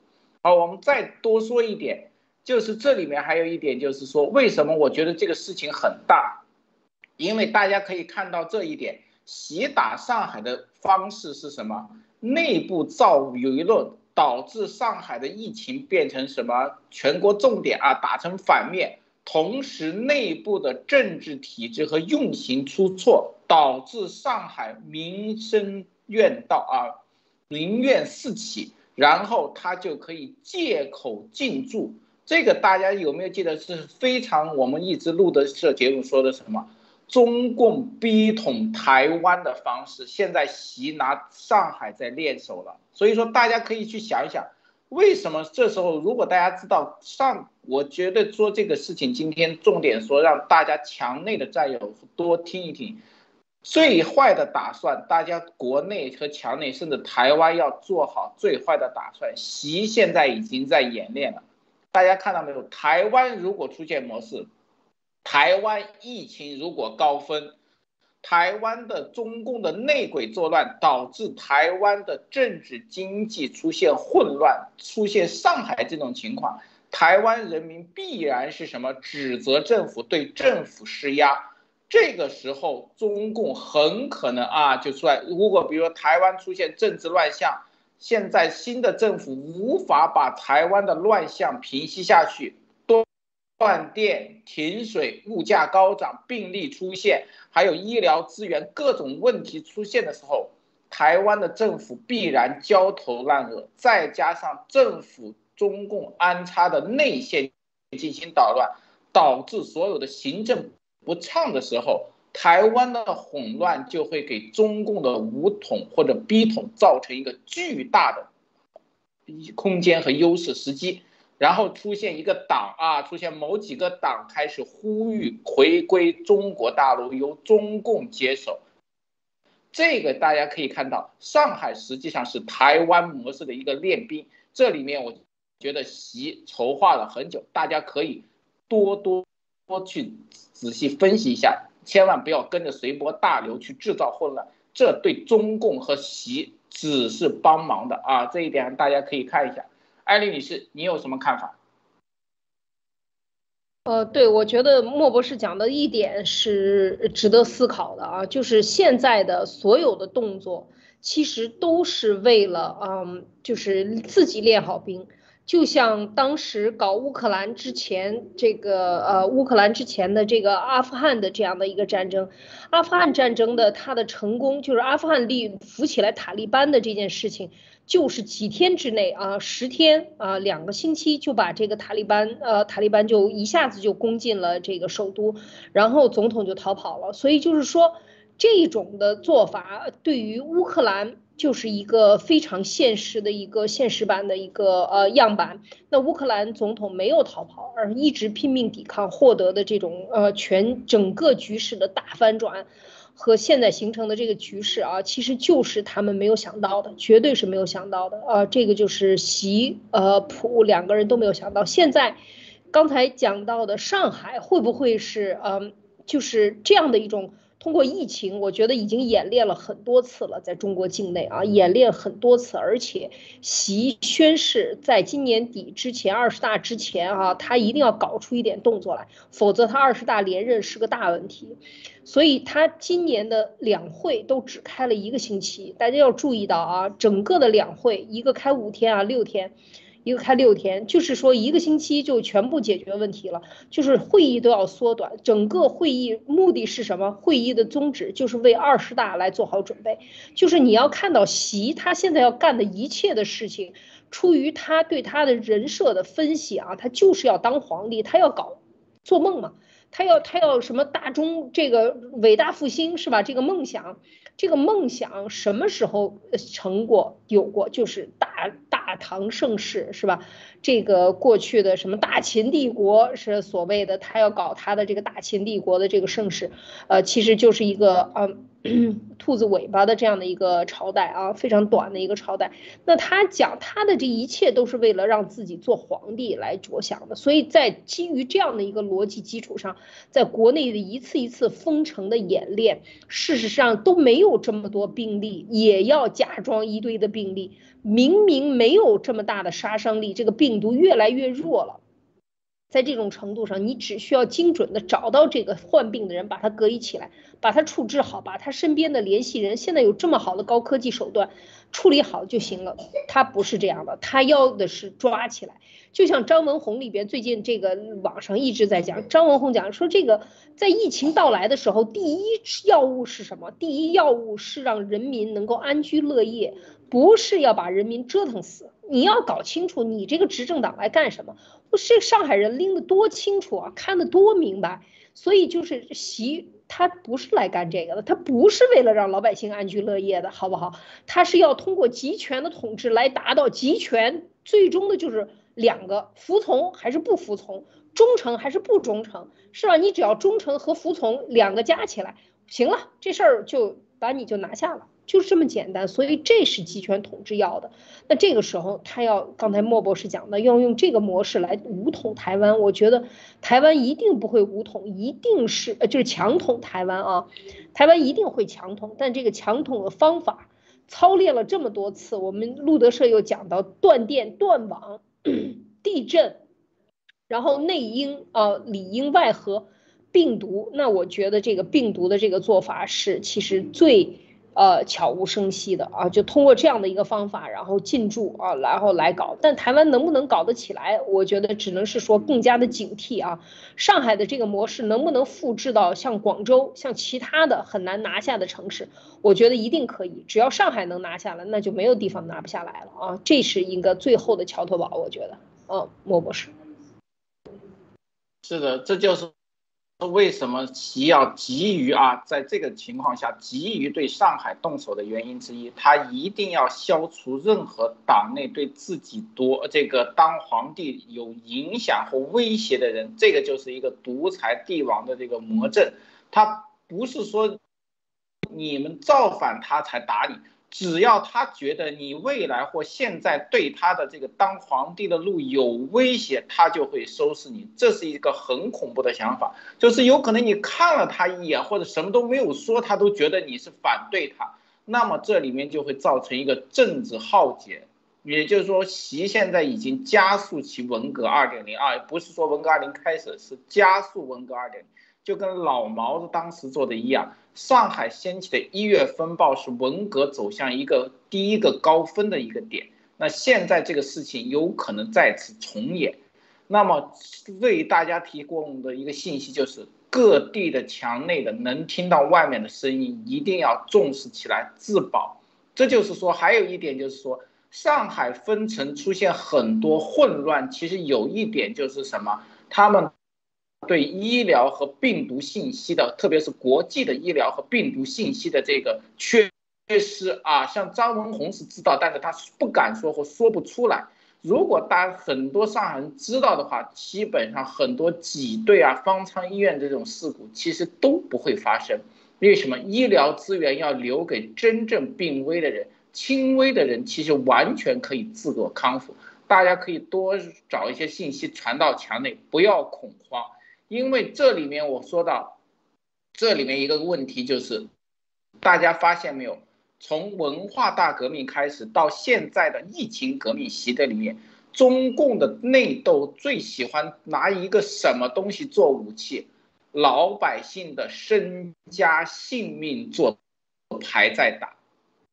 好，我们再多说一点，就是这里面还有一点，就是说为什么我觉得这个事情很大？因为大家可以看到这一点，袭打上海的方式是什么？内部造舆论，导致上海的疫情变成什么全国重点啊，打成反面。同时，内部的政治体制和运行出错，导致上海民生怨道啊，民怨四起。然后他就可以借口进驻。这个大家有没有记得是非常我们一直录的这节目说的什么？中共逼统台湾的方式，现在习拿上海在练手了。所以说，大家可以去想一想，为什么这时候如果大家知道上，我觉得做这个事情，今天重点说让大家墙内的战友多听一听。最坏的打算，大家国内和墙内甚至台湾要做好最坏的打算。习现在已经在演练了，大家看到没有？台湾如果出现模式。台湾疫情如果高分，台湾的中共的内鬼作乱，导致台湾的政治经济出现混乱，出现上海这种情况，台湾人民必然是什么？指责政府，对政府施压。这个时候，中共很可能啊就出来。如果比如说台湾出现政治乱象，现在新的政府无法把台湾的乱象平息下去。断电、停水、物价高涨、病例出现，还有医疗资源各种问题出现的时候，台湾的政府必然焦头烂额。再加上政府中共安插的内线进行捣乱，导致所有的行政不畅的时候，台湾的混乱就会给中共的武统或者逼统造成一个巨大的空间和优势时机。然后出现一个党啊，出现某几个党开始呼吁回归中国大陆，由中共接手。这个大家可以看到，上海实际上是台湾模式的一个练兵。这里面我觉得习筹划了很久，大家可以多多多去仔细分析一下，千万不要跟着随波大流去制造混乱，这对中共和习只是帮忙的啊。这一点大家可以看一下。艾丽女士，你有什么看法？呃，对，我觉得莫博士讲的一点是值得思考的啊，就是现在的所有的动作，其实都是为了，嗯，就是自己练好兵。就像当时搞乌克兰之前，这个呃，乌克兰之前的这个阿富汗的这样的一个战争，阿富汗战争的它的成功，就是阿富汗立扶起来塔利班的这件事情。就是几天之内啊，十天啊，两个星期就把这个塔利班，呃，塔利班就一下子就攻进了这个首都，然后总统就逃跑了。所以就是说，这种的做法对于乌克兰就是一个非常现实的一个现实版的一个呃样板。那乌克兰总统没有逃跑，而一直拼命抵抗，获得的这种呃全整个局势的大反转。和现在形成的这个局势啊，其实就是他们没有想到的，绝对是没有想到的啊！这个就是习呃普两个人都没有想到。现在刚才讲到的上海会不会是嗯，就是这样的一种？通过疫情，我觉得已经演练了很多次了，在中国境内啊，演练很多次，而且习宣誓，在今年底之前，二十大之前啊，他一定要搞出一点动作来，否则他二十大连任是个大问题。所以他今年的两会都只开了一个星期，大家要注意到啊，整个的两会一个开五天啊，六天。一个开六天，就是说一个星期就全部解决问题了，就是会议都要缩短。整个会议目的是什么？会议的宗旨就是为二十大来做好准备。就是你要看到习他现在要干的一切的事情，出于他对他的人设的分析啊，他就是要当皇帝，他要搞做梦嘛。他要他要什么大中这个伟大复兴是吧？这个梦想，这个梦想什么时候成过有过？就是大大唐盛世是吧？这个过去的什么大秦帝国是所谓的他要搞他的这个大秦帝国的这个盛世，呃，其实就是一个嗯。[CLEARS THROAT] 兔子尾巴的这样的一个朝代啊，非常短的一个朝代。那他讲他的这一切都是为了让自己做皇帝来着想的，所以在基于这样的一个逻辑基础上，在国内的一次一次封城的演练，事实上都没有这么多病例，也要假装一堆的病例，明明没有这么大的杀伤力，这个病毒越来越弱了。在这种程度上，你只需要精准的找到这个患病的人，把他隔离起来，把他处置好，把他身边的联系人，现在有这么好的高科技手段，处理好就行了。他不是这样的，他要的是抓起来。就像张文宏里边最近这个网上一直在讲，张文宏讲说这个在疫情到来的时候，第一药物是什么？第一药物是让人民能够安居乐业，不是要把人民折腾死。你要搞清楚，你这个执政党来干什么？不是上海人拎得多清楚啊，看得多明白，所以就是习他不是来干这个的，他不是为了让老百姓安居乐业的，好不好？他是要通过集权的统治来达到集权，最终的就是两个服从还是不服从，忠诚还是不忠诚，是吧？你只要忠诚和服从两个加起来，行了，这事儿就把你就拿下了。就是这么简单，所以这是集权统治要的。那这个时候，他要刚才莫博士讲的，要用这个模式来武统台湾。我觉得台湾一定不会武统，一定是呃就是强统台湾啊，台湾一定会强统。但这个强统的方法操练了这么多次，我们路德社又讲到断电、断网、[CLEARS THROAT] 地震，然后内因啊里应外合，病毒。那我觉得这个病毒的这个做法是其实最。呃，悄无声息的啊，就通过这样的一个方法，然后进驻啊，然后来搞。但台湾能不能搞得起来？我觉得只能是说更加的警惕啊。上海的这个模式能不能复制到像广州、像其他的很难拿下的城市？我觉得一定可以。只要上海能拿下来，那就没有地方拿不下来了啊。这是一个最后的桥头堡，我觉得。嗯，莫博士。是的，这就是。为什么习要急于啊，在这个情况下急于对上海动手的原因之一，他一定要消除任何党内对自己夺这个当皇帝有影响或威胁的人，这个就是一个独裁帝王的这个魔怔。他不是说你们造反他才打你。只要他觉得你未来或现在对他的这个当皇帝的路有威胁，他就会收拾你。这是一个很恐怖的想法，就是有可能你看了他一眼，或者什么都没有说，他都觉得你是反对他。那么这里面就会造成一个政治浩劫。也就是说，习现在已经加速其文革二点零啊，不是说文革二零开始，是加速文革二点零。就跟老毛子当时做的一样，上海掀起的一月风暴是文革走向一个第一个高峰的一个点。那现在这个事情有可能再次重演。那么为大家提供的一个信息就是，各地的墙内的能听到外面的声音，一定要重视起来自保。这就是说，还有一点就是说，上海分城出现很多混乱，其实有一点就是什么，他们。对医疗和病毒信息的，特别是国际的医疗和病毒信息的这个缺失啊，像张文宏是知道，但是他不敢说或说不出来。如果大家很多上海人知道的话，基本上很多挤兑啊、方舱医院这种事故其实都不会发生。为什么？医疗资源要留给真正病危的人，轻微的人其实完全可以自我康复。大家可以多找一些信息传到墙内，不要恐慌。因为这里面我说到，这里面一个问题就是，大家发现没有？从文化大革命开始到现在的疫情革命习的里面，中共的内斗最喜欢拿一个什么东西做武器？老百姓的身家性命做牌在打，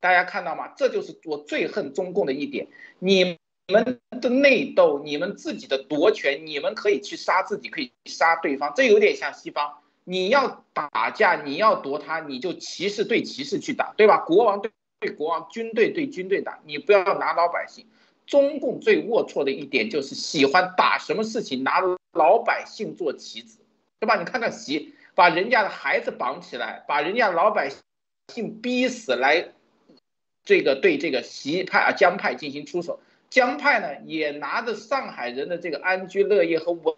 大家看到吗？这就是我最恨中共的一点，你。你们的内斗，你们自己的夺权，你们可以去杀自己，可以杀对方，这有点像西方。你要打架，你要夺他，你就骑士对骑士去打，对吧？国王对对国王，军队对军队打，你不要拿老百姓。中共最龌龊的一点就是喜欢打什么事情拿老百姓做棋子，对吧？你看看习，把人家的孩子绑起来，把人家老百姓逼死来，这个对这个习派啊江派进行出手，江派呢也拿着上海人的这个安居乐业和稳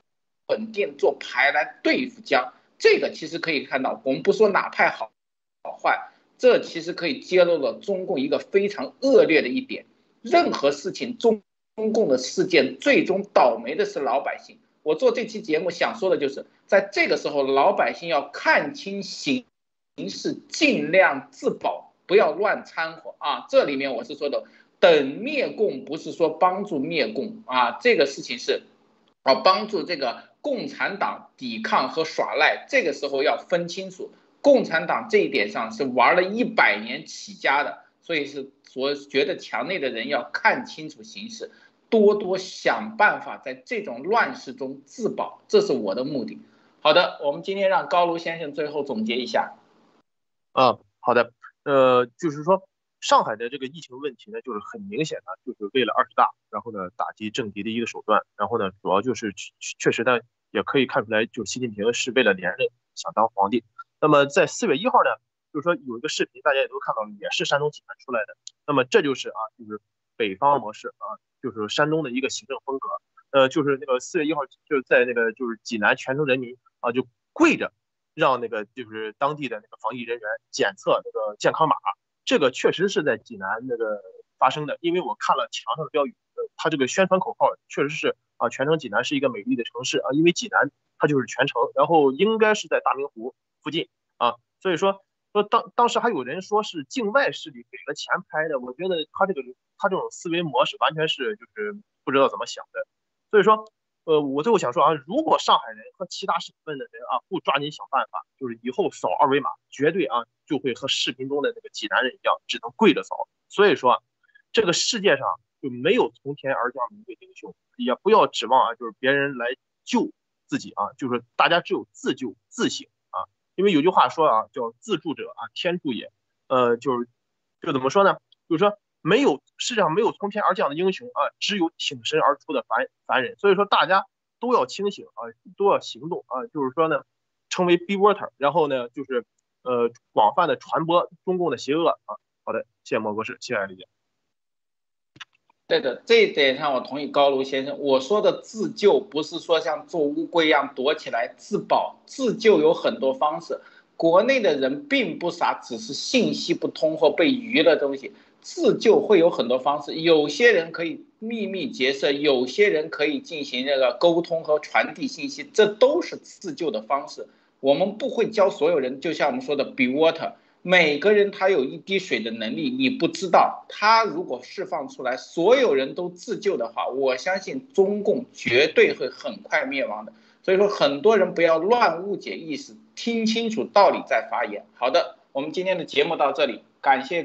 稳定做牌来对付江，这个其实可以看到，我们不说哪派好好坏，这其实可以揭露了中共一个非常恶劣的一点，任何事情中。中共的事件最终倒霉的是老百姓。我做这期节目想说的就是，在这个时候，老百姓要看清形形势，尽量自保，不要乱掺和啊！这里面我是说的，等灭共不是说帮助灭共啊，这个事情是，啊帮助这个共产党抵抗和耍赖。这个时候要分清楚，共产党这一点上是玩了一百年起家的，所以是我觉得墙内的人要看清楚形势。多多想办法在这种乱世中自保，这是我的目的。好的，我们今天让高卢先生最后总结一下。啊，好的，呃，就是说上海的这个疫情问题呢，就是很明显的，就是为了二十大，然后呢打击政敌的一个手段，然后呢主要就是确实呢也可以看出来，就是习近平是为了连任想当皇帝。那么在四月一号呢，就是说有一个视频，大家也都看到了，也是山东济南出来的。那么这就是啊，就是北方模式啊。就是山东的一个行政风格，呃，就是那个四月一号，就是在那个就是济南全城人民啊，就跪着让那个就是当地的那个防疫人员检测那个健康码，这个确实是在济南那个发生的，因为我看了墙上的标语，呃，他这个宣传口号确实是啊，全城济南是一个美丽的城市啊，因为济南它就是全城，然后应该是在大明湖附近啊，所以说。说当当时还有人说是境外势力给了钱拍的，我觉得他这个他这种思维模式完全是就是不知道怎么想的。所以说，呃，我最后想说啊，如果上海人和其他省份的人啊不抓紧想办法，就是以后扫二维码，绝对啊就会和视频中的那个济南人一样，只能跪着扫。所以说，这个世界上就没有从天而降的一个英雄，也不要指望啊就是别人来救自己啊，就是大家只有自救自省啊。因为有句话说啊，叫自助者啊，天助也。呃，就是，就怎么说呢？就是说，没有世界上没有从天而降的英雄啊，只有挺身而出的凡凡人。所以说，大家都要清醒啊，都要行动啊。就是说呢，成为 B water，然后呢，就是呃，广泛的传播中共的邪恶啊。好的，谢谢莫博士，谢谢理解。对的，这一点上我同意高卢先生。我说的自救不是说像做乌龟一样躲起来自保，自救有很多方式。国内的人并不傻，只是信息不通或被愚的东西。自救会有很多方式，有些人可以秘密结社，有些人可以进行这个沟通和传递信息，这都是自救的方式。我们不会教所有人，就像我们说的，be water。每个人他有一滴水的能力，你不知道。他如果释放出来，所有人都自救的话，我相信中共绝对会很快灭亡的。所以说，很多人不要乱误解意思，听清楚道理再发言。好的，我们今天的节目到这里，感谢各。